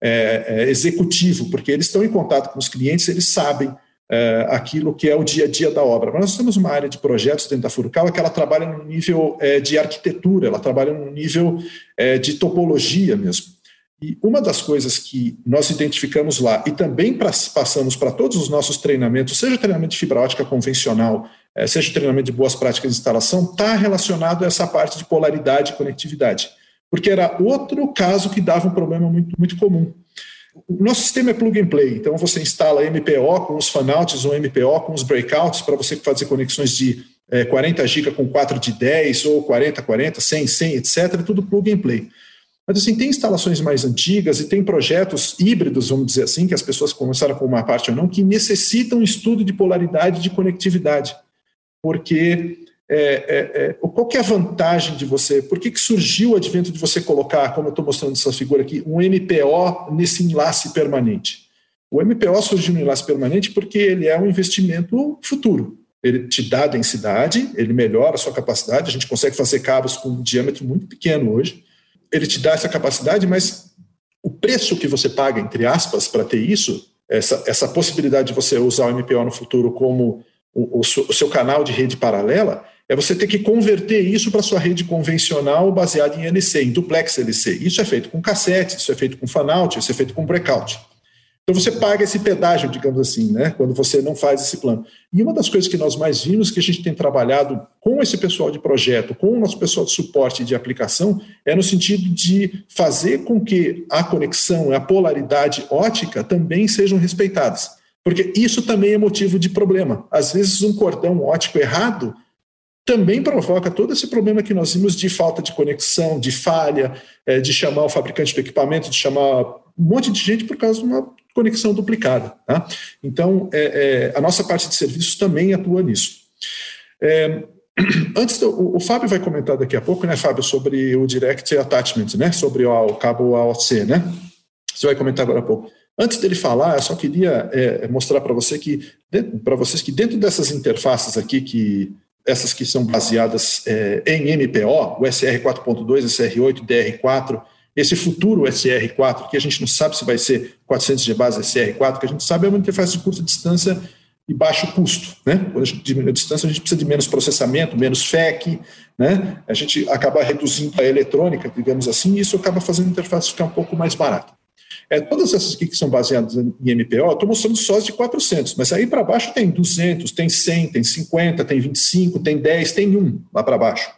é, é, executivo, porque eles estão em contato com os clientes, eles sabem é, aquilo que é o dia a dia da obra. Mas nós temos uma área de projetos dentro da Furukawa que ela trabalha no nível é, de arquitetura, ela trabalha no nível é, de topologia mesmo. E uma das coisas que nós identificamos lá e também passamos para todos os nossos treinamentos, seja treinamento de fibra ótica convencional, é, seja treinamento de boas práticas de instalação, está relacionado a essa parte de polaridade e conectividade porque era outro caso que dava um problema muito, muito comum. O nosso sistema é plug and play, então você instala MPO com os fanouts ou MPO com os breakouts para você fazer conexões de é, 40 GB com 4 de 10 ou 40, 40, 100, 100, etc. Tudo plug and play. Mas assim, tem instalações mais antigas e tem projetos híbridos, vamos dizer assim, que as pessoas começaram com uma parte ou não, que necessitam estudo de polaridade de conectividade. Porque é, é, é, qual é a vantagem de você? Por que, que surgiu o advento de você colocar, como eu estou mostrando essa figura aqui, um MPO nesse enlace permanente? O MPO surgiu no enlace permanente porque ele é um investimento futuro. Ele te dá densidade, ele melhora a sua capacidade, a gente consegue fazer cabos com um diâmetro muito pequeno hoje. Ele te dá essa capacidade, mas o preço que você paga, entre aspas, para ter isso, essa, essa possibilidade de você usar o MPO no futuro como o, o, o seu canal de rede paralela, é você ter que converter isso para sua rede convencional baseada em LC, em duplex LC. Isso é feito com cassete, isso é feito com fanout, isso é feito com breakout. Então você paga esse pedágio, digamos assim, né, quando você não faz esse plano. E uma das coisas que nós mais vimos que a gente tem trabalhado com esse pessoal de projeto, com o nosso pessoal de suporte de aplicação, é no sentido de fazer com que a conexão, a polaridade ótica também sejam respeitadas. Porque isso também é motivo de problema. Às vezes um cordão ótico errado também provoca todo esse problema que nós vimos de falta de conexão, de falha, é, de chamar o fabricante do equipamento, de chamar um monte de gente por causa de uma conexão duplicada. Tá? Então, é, é, a nossa parte de serviços também atua nisso. É, antes, do, o, Fábio vai comentar daqui a pouco, né, Fábio, sobre o Direct Attachment, né, sobre o, o cabo AOC, né? Você vai comentar agora a pouco. Antes dele falar, eu só queria é, mostrar para você que para vocês que dentro dessas interfaces aqui que essas que são baseadas é, em MPO, o SR 4.2, SR8, DR4, esse futuro SR4, que a gente não sabe se vai ser 400 G base SR4, que a gente sabe é uma interface de curta distância e baixo custo. Né? Quando a gente diminui a distância, a gente precisa de menos processamento, menos FEC, né? a gente acaba reduzindo a eletrônica, digamos assim, e isso acaba fazendo a interface ficar um pouco mais barata. É, todas essas aqui que são baseadas em MPO, estou mostrando só as de 400, mas aí para baixo tem 200, tem 100, tem 50, tem 25, tem 10, tem 1 lá para baixo.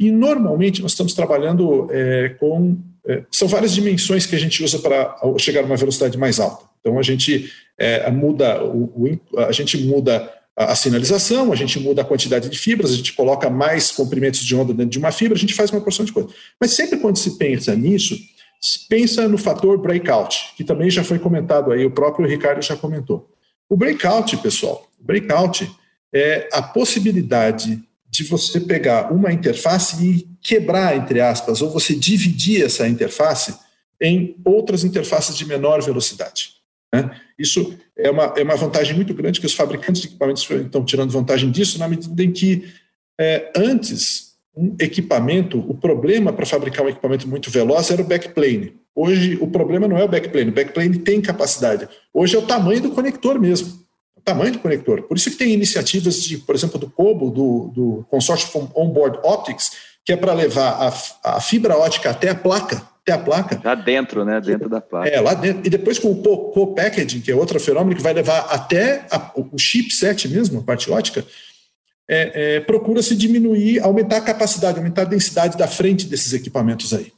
E normalmente nós estamos trabalhando é, com. É, são várias dimensões que a gente usa para chegar a uma velocidade mais alta. Então a gente é, muda o, o, a gente muda a sinalização, a gente muda a quantidade de fibras, a gente coloca mais comprimentos de onda dentro de uma fibra, a gente faz uma porção de coisa. Mas sempre quando se pensa nisso, pensa no fator breakout, que também já foi comentado aí, o próprio Ricardo já comentou. O breakout, pessoal, breakout é a possibilidade de você pegar uma interface e quebrar, entre aspas, ou você dividir essa interface em outras interfaces de menor velocidade. Né? Isso é uma, é uma vantagem muito grande que os fabricantes de equipamentos estão tirando vantagem disso, na medida em que é, antes um equipamento, o problema para fabricar um equipamento muito veloz era o backplane. Hoje o problema não é o backplane, o backplane tem capacidade. Hoje é o tamanho do conector mesmo, o tamanho do conector. Por isso que tem iniciativas de, por exemplo, do COBO, do, do Consortium Onboard Optics, que é para levar a, a fibra ótica até a placa, até a placa. Lá dentro, né? Dentro da placa. É, lá dentro. E depois com o co-packaging, que é outro fenômeno que vai levar até a, o chipset mesmo, a parte ótica, é, é, procura-se diminuir, aumentar a capacidade, aumentar a densidade da frente desses equipamentos aí.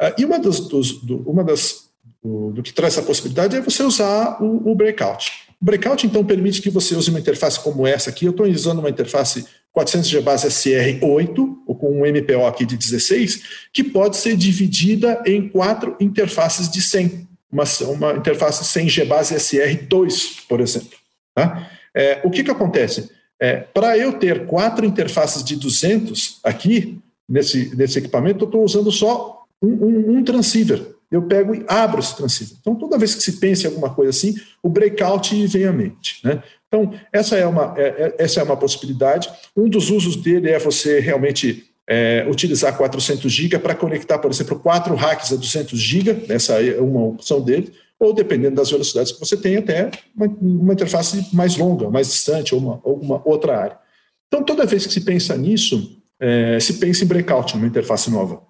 Uh, e uma, dos, dos, do, uma das do, do, que traz essa possibilidade é você usar o, o, breakout. O breakout, então, permite que você use uma interface como essa aqui. Eu estou usando uma interface 400G base SR8, ou com um MPO aqui de 16, que pode ser dividida em quatro interfaces de 100. Uma, uma interface 100G base SR2, por exemplo. Tá? É, o que, que acontece? É, Para eu ter quatro interfaces de 200 aqui, nesse, nesse equipamento, eu estou usando só um, um, um, transceiver. Eu pego e abro esse transceiver. Então, toda vez que se pense em alguma coisa assim, o breakout vem à mente. Né? Então, essa é, uma, é, é essa é uma possibilidade. Um dos usos dele é você realmente é, utilizar 400 GB para conectar, por exemplo, quatro racks a 200 GB, essa é uma opção dele ou dependendo das velocidades que você tem, até uma, uma interface mais longa, mais distante, ou uma, ou uma outra área. Então, toda vez que se pensa nisso, é, se pensa em breakout, numa interface nova.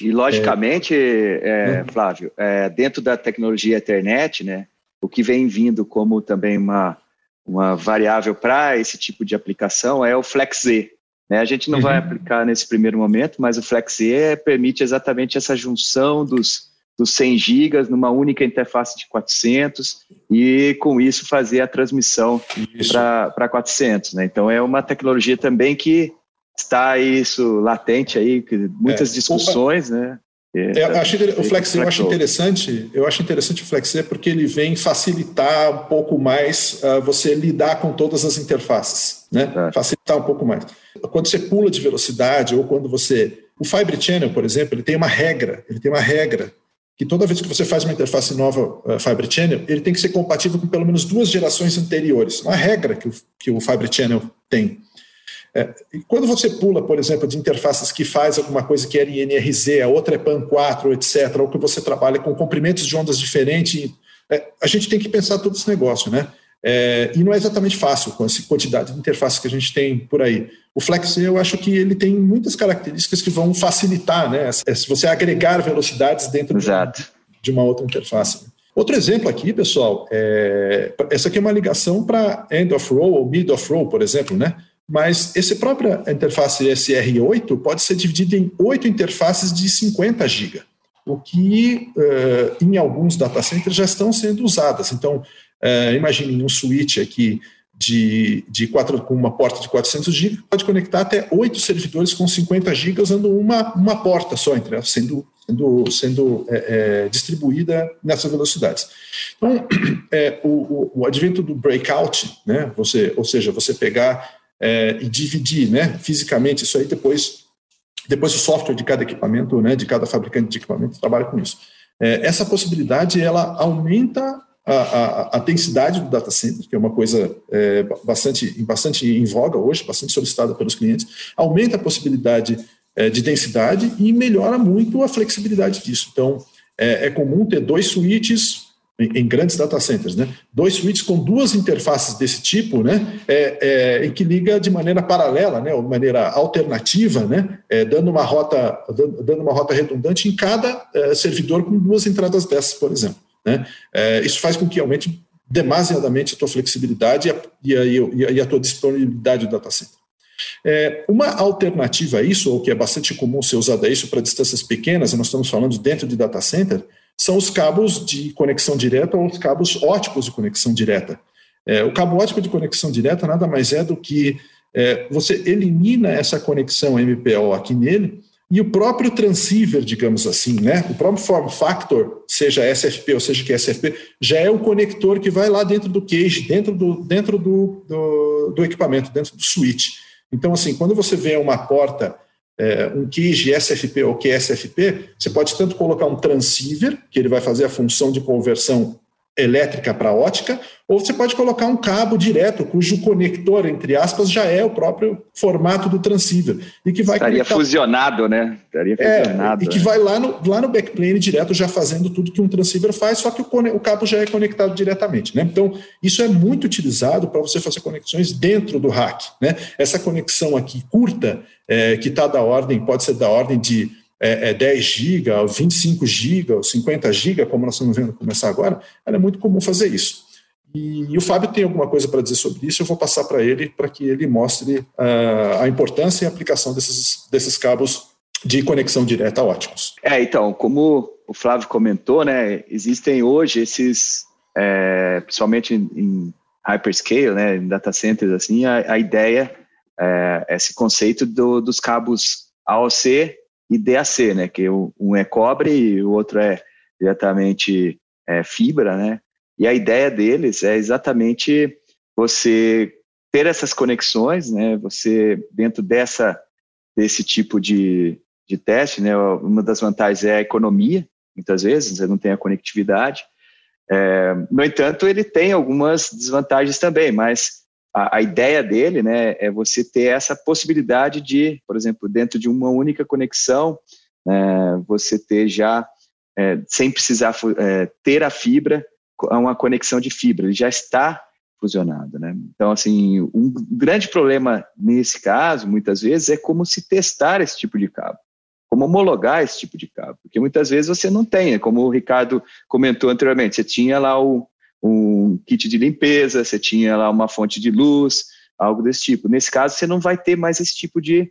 E, logicamente, é, é, Flávio, é, dentro da tecnologia Ethernet, né, o que vem vindo como também uma, uma variável para esse tipo de aplicação é o FlexZ. Né? A gente não uhum. vai aplicar nesse primeiro momento, mas o FlexZ permite exatamente essa junção dos, dos 100 gigas numa única interface de 400 e com isso fazer a transmissão para 400. Né? Então é uma tecnologia também que está isso latente aí, muitas é, discussões, né? É, eu achei, o Flex eu acho interessante, eu acho interessante o Flex porque ele vem facilitar um pouco mais uh, você lidar com todas as interfaces, né? É. Facilitar um pouco mais. Quando você pula de velocidade ou quando você o Fibre Channel, por exemplo, ele tem uma regra, ele tem uma regra que toda vez que você faz uma interface nova uh, Fibre Channel, ele tem que ser compatível com pelo menos duas gerações anteriores. Uma regra que o, que o Fibre Channel tem. É, e quando você pula, por exemplo, de interfaces que faz alguma coisa que era em NRZ, a outra é PAN4, etc., ou que você trabalha com comprimentos de ondas diferentes, é, a gente tem que pensar todo esse negócio, né? É, e não é exatamente fácil com essa quantidade de interfaces que a gente tem por aí. O Flex, eu acho que ele tem muitas características que vão facilitar, né? Se você agregar velocidades dentro Exato. de uma outra interface. Outro exemplo aqui, pessoal, é, essa aqui é uma ligação para end of row ou mid of row, por exemplo, né? Mas essa própria interface SR8 pode ser dividida em oito interfaces de 50 GB, o que uh, em alguns data centers já estão sendo usadas. Então, Uh, imagine um switch aqui de, de quatro, com uma porta de 400 GB, pode conectar até oito servidores com 50 GB usando uma, uma porta só, entre, sendo, sendo, sendo é, é, distribuída nessas velocidades. Então, é, o, o, advento do breakout, né, você, ou seja, você pegar é, e dividir né, fisicamente isso aí, depois, depois o software de cada equipamento, né, de cada fabricante de equipamento trabalha com isso. É, essa possibilidade ela aumenta a, a, a, densidade do data center, que é uma coisa é, bastante, bastante em voga hoje, bastante solicitada pelos clientes, aumenta a possibilidade é, de densidade e melhora muito a flexibilidade disso. Então, é, é comum ter dois switches em, grandes data centers, né? Dois switches com duas interfaces desse tipo, né? É, é, que liga de maneira paralela, né? Ou maneira alternativa, né? É, dando uma rota, dando uma rota redundante em cada servidor com duas entradas dessas, por exemplo. Né? É, isso faz com que aumente demasiadamente a tua flexibilidade e a, e a, e a tua disponibilidade do data center. É, uma alternativa a isso, ou que é bastante comum ser usada isso para distâncias pequenas, e nós estamos falando dentro de data center, são os cabos de conexão direta ou os cabos óticos de conexão direta. É, o cabo ótico de conexão direta nada mais é do que é, você elimina essa conexão MPO aqui nele e o próprio transceiver, digamos assim, né, o próprio form factor, seja SFP ou seja QSFP, já é o conector que vai lá dentro do cage, dentro do, dentro do, do, do equipamento, dentro do switch. Então, assim, quando você vê uma porta, é, um cage SFP ou QSFP, você pode tanto colocar um transceiver, que ele vai fazer a função de conversão elétrica para ótica, ou você pode colocar um cabo direto, cujo conector, entre aspas, já é o próprio formato do transceiver. E que vai Estaria conectar... fusionado, né? Estaria é, fusionado. É, e que vai lá no, lá no backplane direto, já fazendo tudo que um transceiver faz, só que o, o cabo já é conectado diretamente. Né? Então, isso é muito utilizado para você fazer conexões dentro do rack. Né? Essa conexão aqui curta, é, que está da ordem, pode ser da ordem de é, é 10 GB, 25 GB, 50 GB, como nós estamos vendo começar agora, é muito comum fazer isso. E, e, o Fábio tem alguma coisa para dizer sobre isso, eu vou passar para ele para que ele mostre uh, a importância e a aplicação desses, desses cabos de conexão direta óticos. É, então, como o Flávio comentou, né, existem hoje esses, é, principalmente em, em hyperscale, né, em data centers, assim, a, a ideia é esse conceito do, dos cabos AOC e DAC, né? Que um é cobre e o outro é diretamente é, fibra, né? E a ideia deles é exatamente você ter essas conexões, né? Você dentro dessa desse tipo de, de teste, né? Uma das vantagens é a economia, muitas vezes você não tem a conectividade. É, no entanto, ele tem algumas desvantagens também, mas a, a, ideia dele né, é você ter essa possibilidade de, por exemplo, dentro de uma única conexão, é, você ter já, é, sem precisar é, ter a fibra, uma conexão de fibra, ele já está fusionado. Né? Então, assim, um grande problema nesse caso, muitas vezes, é como se testar esse tipo de cabo como homologar esse tipo de cabo, porque muitas vezes você não tem, como o Ricardo comentou anteriormente, você tinha lá o, um kit de limpeza, você tinha lá uma fonte de luz, algo desse tipo. Nesse caso, você não vai ter mais esse tipo de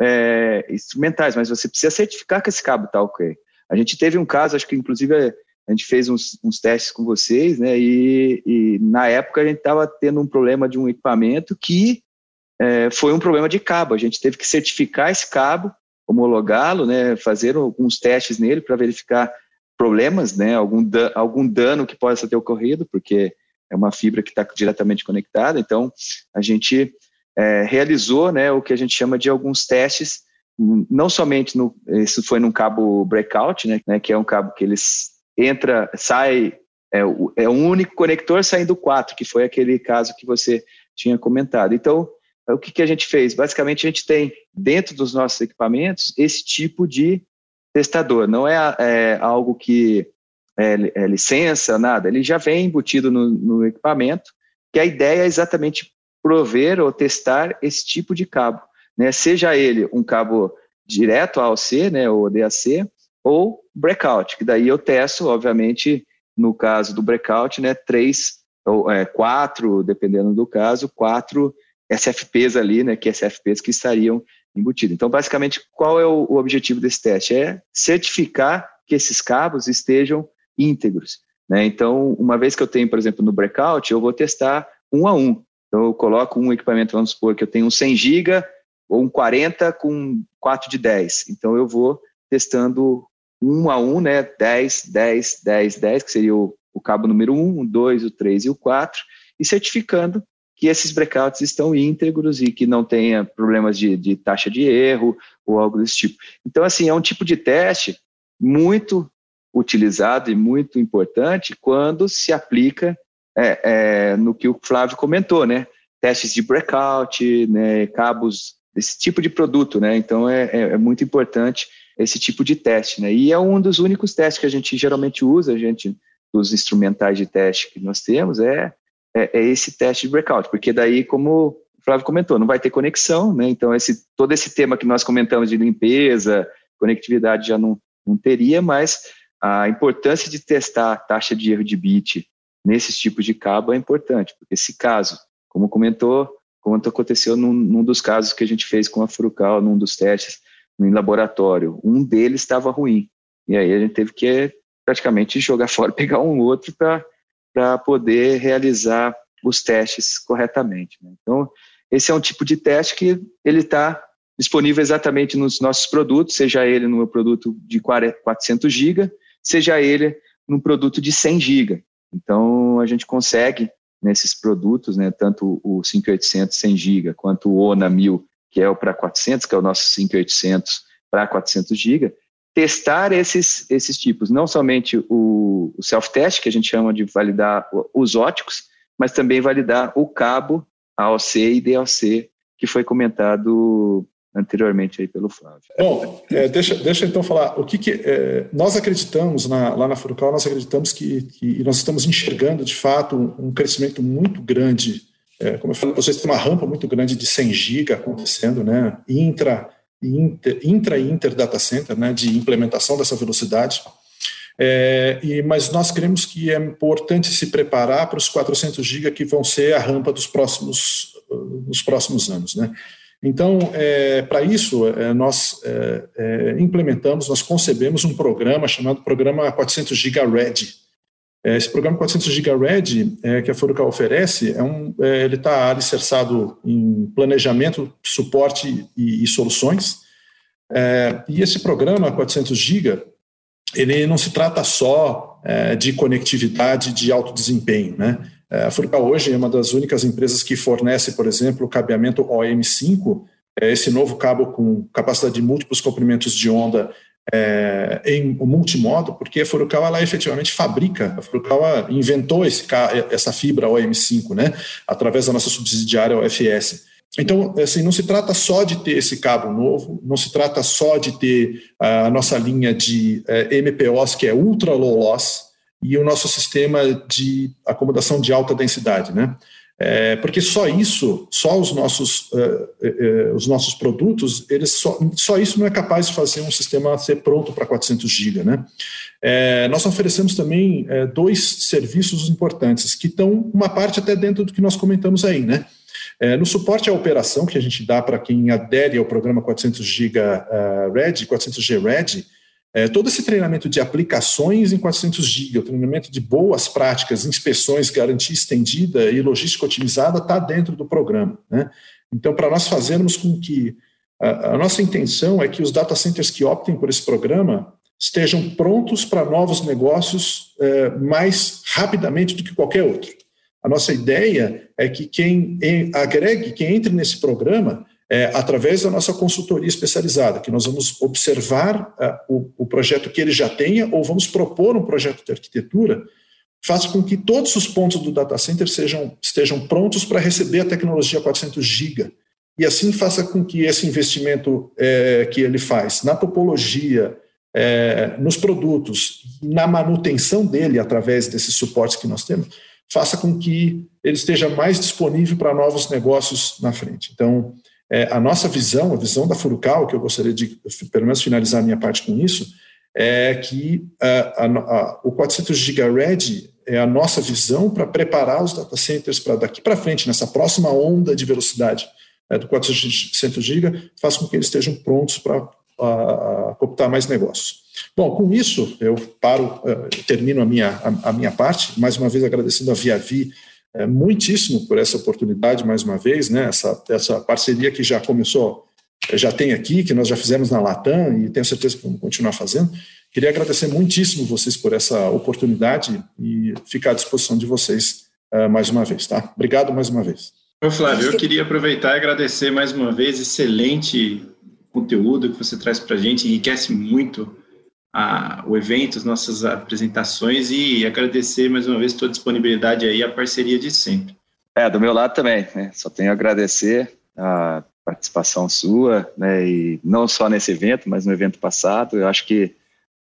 é, instrumentais, mas você precisa certificar que esse cabo está ok. A gente teve um caso, acho que inclusive a gente fez uns, uns testes com vocês, né? E, e, na época a gente estava tendo um problema de um equipamento que é, foi um problema de cabo. A gente teve que certificar esse cabo, homologá-lo, né? Fazer alguns testes nele para verificar problemas, né, algum, dano, algum dano que possa ter ocorrido, porque é uma fibra que está diretamente conectada. Então, a gente é, realizou né, o que a gente chama de alguns testes, não somente no, isso foi num cabo breakout, né, né que é um cabo que eles entra, sai, é, é um único conector saindo quatro, que foi aquele caso que você tinha comentado. Então, o que, que a gente fez? Basicamente, a gente tem dentro dos nossos equipamentos esse tipo de testador, não é, é algo que é, é, licença, nada, ele já vem embutido no, no, equipamento, que a ideia é exatamente prover ou testar esse tipo de cabo, né? seja ele um cabo direto AOC, né, ou DAC, ou breakout, que daí eu testo, obviamente, no caso do breakout, né, três ou é, quatro, dependendo do caso, quatro SFPs ali, né, que SFPs que estariam embutido. Então, basicamente, qual é o, o objetivo desse teste? É certificar que esses cabos estejam íntegros. Né? Então, uma vez que eu tenho, por exemplo, no breakout, eu vou testar um a um. Então, eu coloco um equipamento, vamos supor que eu tenho um 100 GB ou um 40 com 4 de 10. Então, eu vou testando um a um, né? 10, 10, 10, 10, que seria o, o cabo número 1, o 2, o 3 e o 4, e certificando que esses breakouts estão íntegros e que não tenha problemas de, de taxa de erro ou algo desse tipo. Então, assim, é um tipo de teste muito utilizado e muito importante quando se aplica é, é, no que o Flávio comentou, né? Testes de breakout, né? cabos desse tipo de produto, né? Então é, é, é, muito importante esse tipo de teste, né? E é um dos únicos testes que a gente geralmente usa, a gente dos instrumentais de teste que nós temos é, é, é esse teste de breakout, porque daí como o Flávio comentou, não vai ter conexão, né? Então esse todo esse tema que nós comentamos de limpeza, conectividade já não, não teria, mas a importância de testar a taxa de erro de bit nesses tipos de cabo é importante, porque se caso, como comentou, como aconteceu num, num dos casos que a gente fez com a Furucal, num dos testes em laboratório, um deles estava ruim, e aí a gente teve que praticamente jogar fora, pegar um outro para poder realizar os testes corretamente. Né? Então, esse é um tipo de teste que ele está disponível exatamente nos nossos produtos, seja ele no meu produto de 400 GB, seja ele num produto de 100 GB. Então, a gente consegue, nesses produtos, né, tanto o 5800 100 GB, quanto o ONA 1000, que é o para 400, que é o nosso 5800 para 400 GB, testar esses, esses tipos, não somente o, o self-test, que a gente chama de validar os óticos, mas também validar o cabo AOC e DLC, que foi comentado anteriormente aí pelo Flávio. Bom, é, deixa, deixa então falar, o que, que é, nós acreditamos na, lá na Furucal, nós acreditamos que, que nós estamos enxergando de fato um, um crescimento muito grande, é, como eu falei, vocês têm uma rampa muito grande de 100 GB acontecendo, né, intra, inter, intra e inter data center, né, de implementação dessa velocidade, é, e, mas nós cremos que é importante se preparar para os 400 GB que vão ser a rampa dos próximos, dos próximos anos, né, então, é, para isso, é, nós é, é, implementamos, nós concebemos um programa chamado Programa 400 GB Red. É, esse programa 400 GB Red é, que a Furuca oferece, é um, ele está alicerçado em planejamento, suporte e, e soluções. e esse programa 400 GB, ele não se trata só de conectividade de alto desempenho, né? É, a Furcal hoje é uma das únicas empresas que fornece, por exemplo, o cabeamento OM5, é esse novo cabo com capacidade de múltiplos comprimentos de onda é, em multimodo, porque a Furukawa efetivamente fabrica, a Furukawa inventou esse, essa fibra OM5, né, através da nossa subsidiária OFS. Então, assim, não se trata só de ter esse cabo novo, não se trata só de ter a nossa linha de é, MPOs, que é ultra low loss, e o nosso sistema de acomodação de alta densidade, né? É, porque só isso, só os nossos, uh, uh, os nossos produtos, eles só, só isso não é capaz de fazer um sistema ser pronto para 400 GB. Né? É, nós oferecemos também é, dois serviços importantes, que estão uma parte até dentro do que nós comentamos aí. Né? no suporte à operação que a gente dá para quem adere ao programa 400 GB Red, 400G Red, é, todo esse treinamento de aplicações em 400 GB, o treinamento de boas práticas, inspeções, garantia estendida e logística otimizada está dentro do programa. Né? Então, para nós fazermos com que a, a, nossa intenção é que os data centers que optem por esse programa estejam prontos para novos negócios é, mais rapidamente do que qualquer outro. A nossa ideia é que quem agregue, quem entre nesse programa, é, através da nossa consultoria especializada, que nós vamos observar é, o, o, projeto que ele já tenha ou vamos propor um projeto de arquitetura, faça com que todos os pontos do data center sejam, estejam prontos para receber a tecnologia 400 GB. E assim faça com que esse investimento é, que ele faz na topologia, é, nos produtos, na manutenção dele através desses suportes que nós temos, faça com que ele esteja mais disponível para novos negócios na frente. Então, é, a nossa visão, a visão da Furukawa, que eu gostaria de, pelo menos, finalizar a minha parte com isso, é que a, a, a, o 400 GB Red é a nossa visão para preparar os data centers para daqui para frente, nessa próxima onda de velocidade é, do 400 GB, faz com que eles estejam prontos para cooptar mais negócios. Bom, com isso, eu paro, uh, termino a minha, a, minha parte, mais uma vez agradecendo a Viavi é, muitíssimo por essa oportunidade, mais uma vez, né, essa, essa parceria que já começou, já tem aqui, que nós já fizemos na Latam e tenho certeza que vamos continuar fazendo. Queria agradecer muitíssimo vocês por essa oportunidade e ficar à disposição de vocês uh, mais uma vez, tá? Obrigado mais uma vez. Ô Flávio, eu queria aproveitar e agradecer mais uma vez, excelente conteúdo que você traz para a gente, enriquece muito a, o evento, as nossas apresentações e agradecer mais uma vez toda a disponibilidade aí, a parceria de sempre. É, do meu lado também, né? Só tenho a agradecer a participação sua, né? E não só nesse evento, mas no evento passado. Eu acho que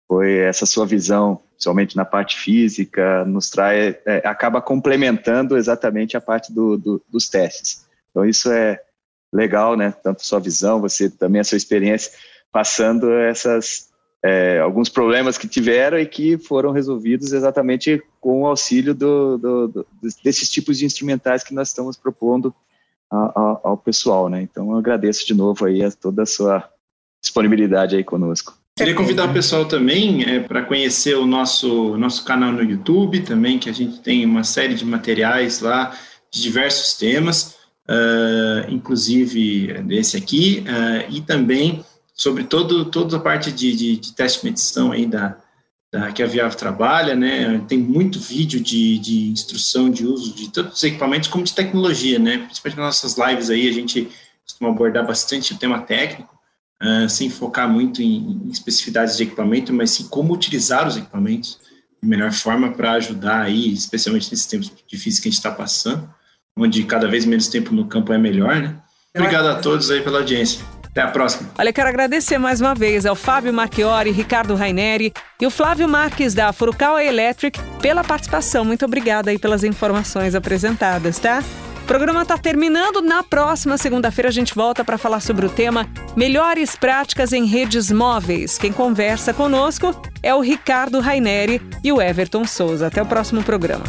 foi essa sua visão, principalmente na parte física, nos traz, é, acaba complementando exatamente a parte do, do, dos testes. Então isso é legal, né? Tanto sua visão, você também a sua experiência passando essas é, alguns problemas que tiveram e que foram resolvidos exatamente com o auxílio do, do, do, desses tipos de instrumentais que nós estamos propondo ao, ao pessoal, né? Então eu agradeço de novo aí a toda a sua disponibilidade aí conosco. Queria convidar o pessoal também é, para conhecer o nosso, nosso canal no YouTube também, que a gente tem uma série de materiais lá de diversos temas, uh, inclusive desse aqui, uh, e também sobre todo, toda a parte de, de, de teste de medição aí da, da, que a Viavo trabalha, né? Tem muito vídeo de, de instrução de uso de tanto os equipamentos como de tecnologia, né? Principalmente nas nossas lives aí, a gente costuma abordar bastante o tema técnico, uh, sem focar muito em, em, especificidades de equipamento, mas sim como utilizar os equipamentos de melhor forma para ajudar aí, especialmente nesses tempos difíceis que a gente está passando, onde cada vez menos tempo no campo é melhor, né? Obrigado a todos aí pela audiência. Até a próxima. Olha, quero agradecer mais uma vez ao Fábio Marchiori, Ricardo Raineri e o Flávio Marques da Furukawa Electric pela participação. Muito obrigada aí pelas informações apresentadas, tá? O programa está terminando. Na próxima segunda-feira a gente volta para falar sobre o tema Melhores Práticas em Redes Móveis. Quem conversa conosco é o Ricardo Raineri e o Everton Souza. Até o próximo programa.